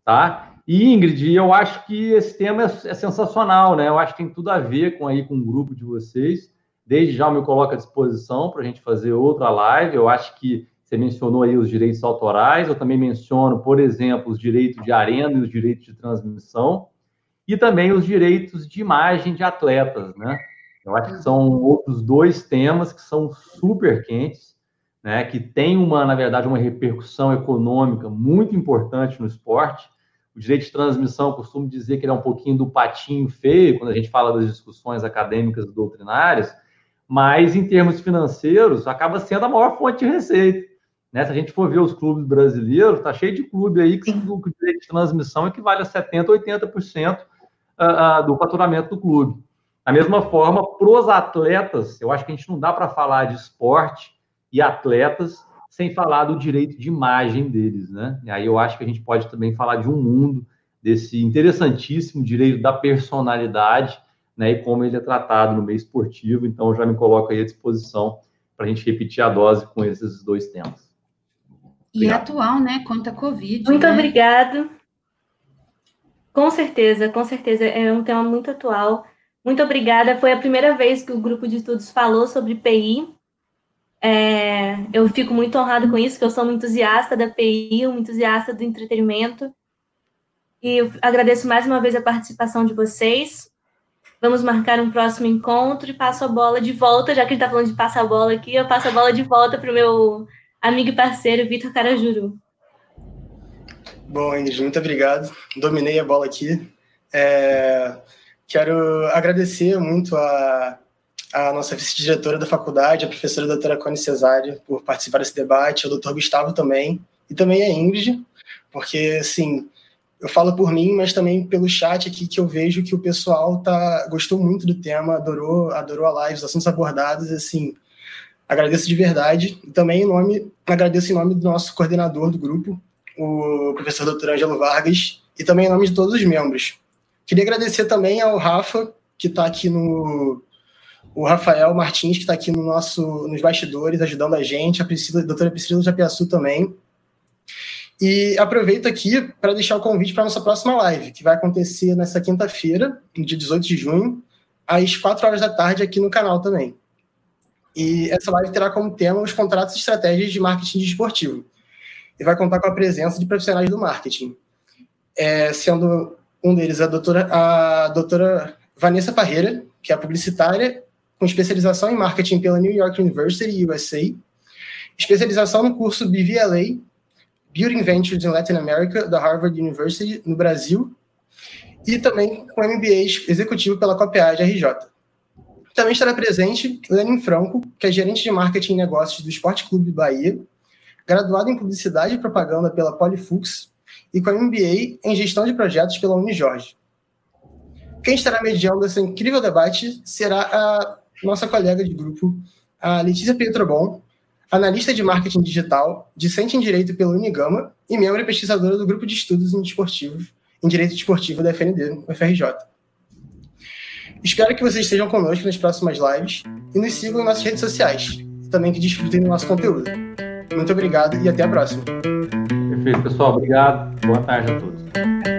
tá? E Ingrid, eu acho que esse tema é, é, sensacional, né? Eu acho que tem tudo a ver com aí com o grupo de vocês. Desde já eu me coloco à disposição para a gente fazer outra live. Eu acho que você mencionou aí os direitos autorais, eu também menciono, por exemplo, os direitos de arena e os direitos de transmissão, e também os direitos de imagem de atletas, né? Eu acho que são outros dois temas que são super quentes né, que tem uma, na verdade, uma repercussão econômica muito importante no esporte. O direito de transmissão, eu costumo dizer que ele é um pouquinho do patinho feio, quando a gente fala das discussões acadêmicas doutrinárias, mas em termos financeiros, acaba sendo a maior fonte de receita. Né? Se a gente for ver os clubes brasileiros, está cheio de clube aí que o direito de transmissão equivale a 70%, 80% do faturamento do clube. Da mesma forma, para os atletas, eu acho que a gente não dá para falar de esporte e atletas, sem falar do direito de imagem deles, né? E aí eu acho que a gente pode também falar de um mundo desse interessantíssimo direito da personalidade, né? E como ele é tratado no meio esportivo. Então, eu já me coloco aí à disposição para a gente repetir a dose com esses dois temas. E Obrigado. atual, né? Conta a Covid. Muito né? obrigado. Com certeza, com certeza. É um tema muito atual. Muito obrigada. Foi a primeira vez que o grupo de estudos falou sobre PI. É, eu fico muito honrada com isso, que eu sou uma entusiasta da PI, uma entusiasta do entretenimento. E agradeço mais uma vez a participação de vocês. Vamos marcar um próximo encontro e passo a bola de volta, já que a gente está falando de passar a bola aqui, eu passo a bola de volta para o meu amigo e parceiro Vitor Carajuru. Bom, Ingrid, muito obrigado. Dominei a bola aqui. É, quero agradecer muito a, a nossa vice-diretora da faculdade, a professora doutora Cone Cesário, por participar desse debate, o doutor Gustavo também, e também a Ingrid, porque, assim, eu falo por mim, mas também pelo chat aqui que eu vejo que o pessoal tá, gostou muito do tema, adorou, adorou a live, os assuntos abordados, assim, agradeço de verdade. E também em nome, agradeço em nome do nosso coordenador do grupo, o professor Dr. Ângelo Vargas, e também em nome de todos os membros. Queria agradecer também ao Rafa, que está aqui no. O Rafael Martins, que está aqui no nosso, nos bastidores, ajudando a gente, a, Priscila, a doutora Priscila Japiaçu também. E aproveito aqui para deixar o convite para a nossa próxima live, que vai acontecer nessa quinta-feira, dia 18 de junho, às 4 horas da tarde, aqui no canal também. E essa live terá como tema os contratos e estratégias de marketing esportivo. E vai contar com a presença de profissionais do marketing, é, sendo um deles a doutora, a doutora Vanessa Parreira, que é publicitária com especialização em marketing pela New York University, USA, especialização no curso BVLA Building Ventures in Latin America, da Harvard University, no Brasil, e também com MBA executivo pela Copiade RJ. Também estará presente Lenin Franco, que é gerente de marketing e negócios do Esporte Clube Bahia, graduado em publicidade e propaganda pela Polifux e com MBA em gestão de projetos pela Unijorge. Quem estará mediando esse incrível debate será a nossa colega de grupo, a Letícia Pietrobon, analista de marketing digital, discente em direito pela Unigama e membro e pesquisadora do grupo de estudos em desportivos, em direito desportivo da FND, UFRJ. Espero que vocês estejam conosco nas próximas lives e nos sigam em nossas redes sociais, e também que desfrutem do nosso conteúdo. Muito obrigado e até a próxima. Perfeito, pessoal. Obrigado. Boa tarde a todos.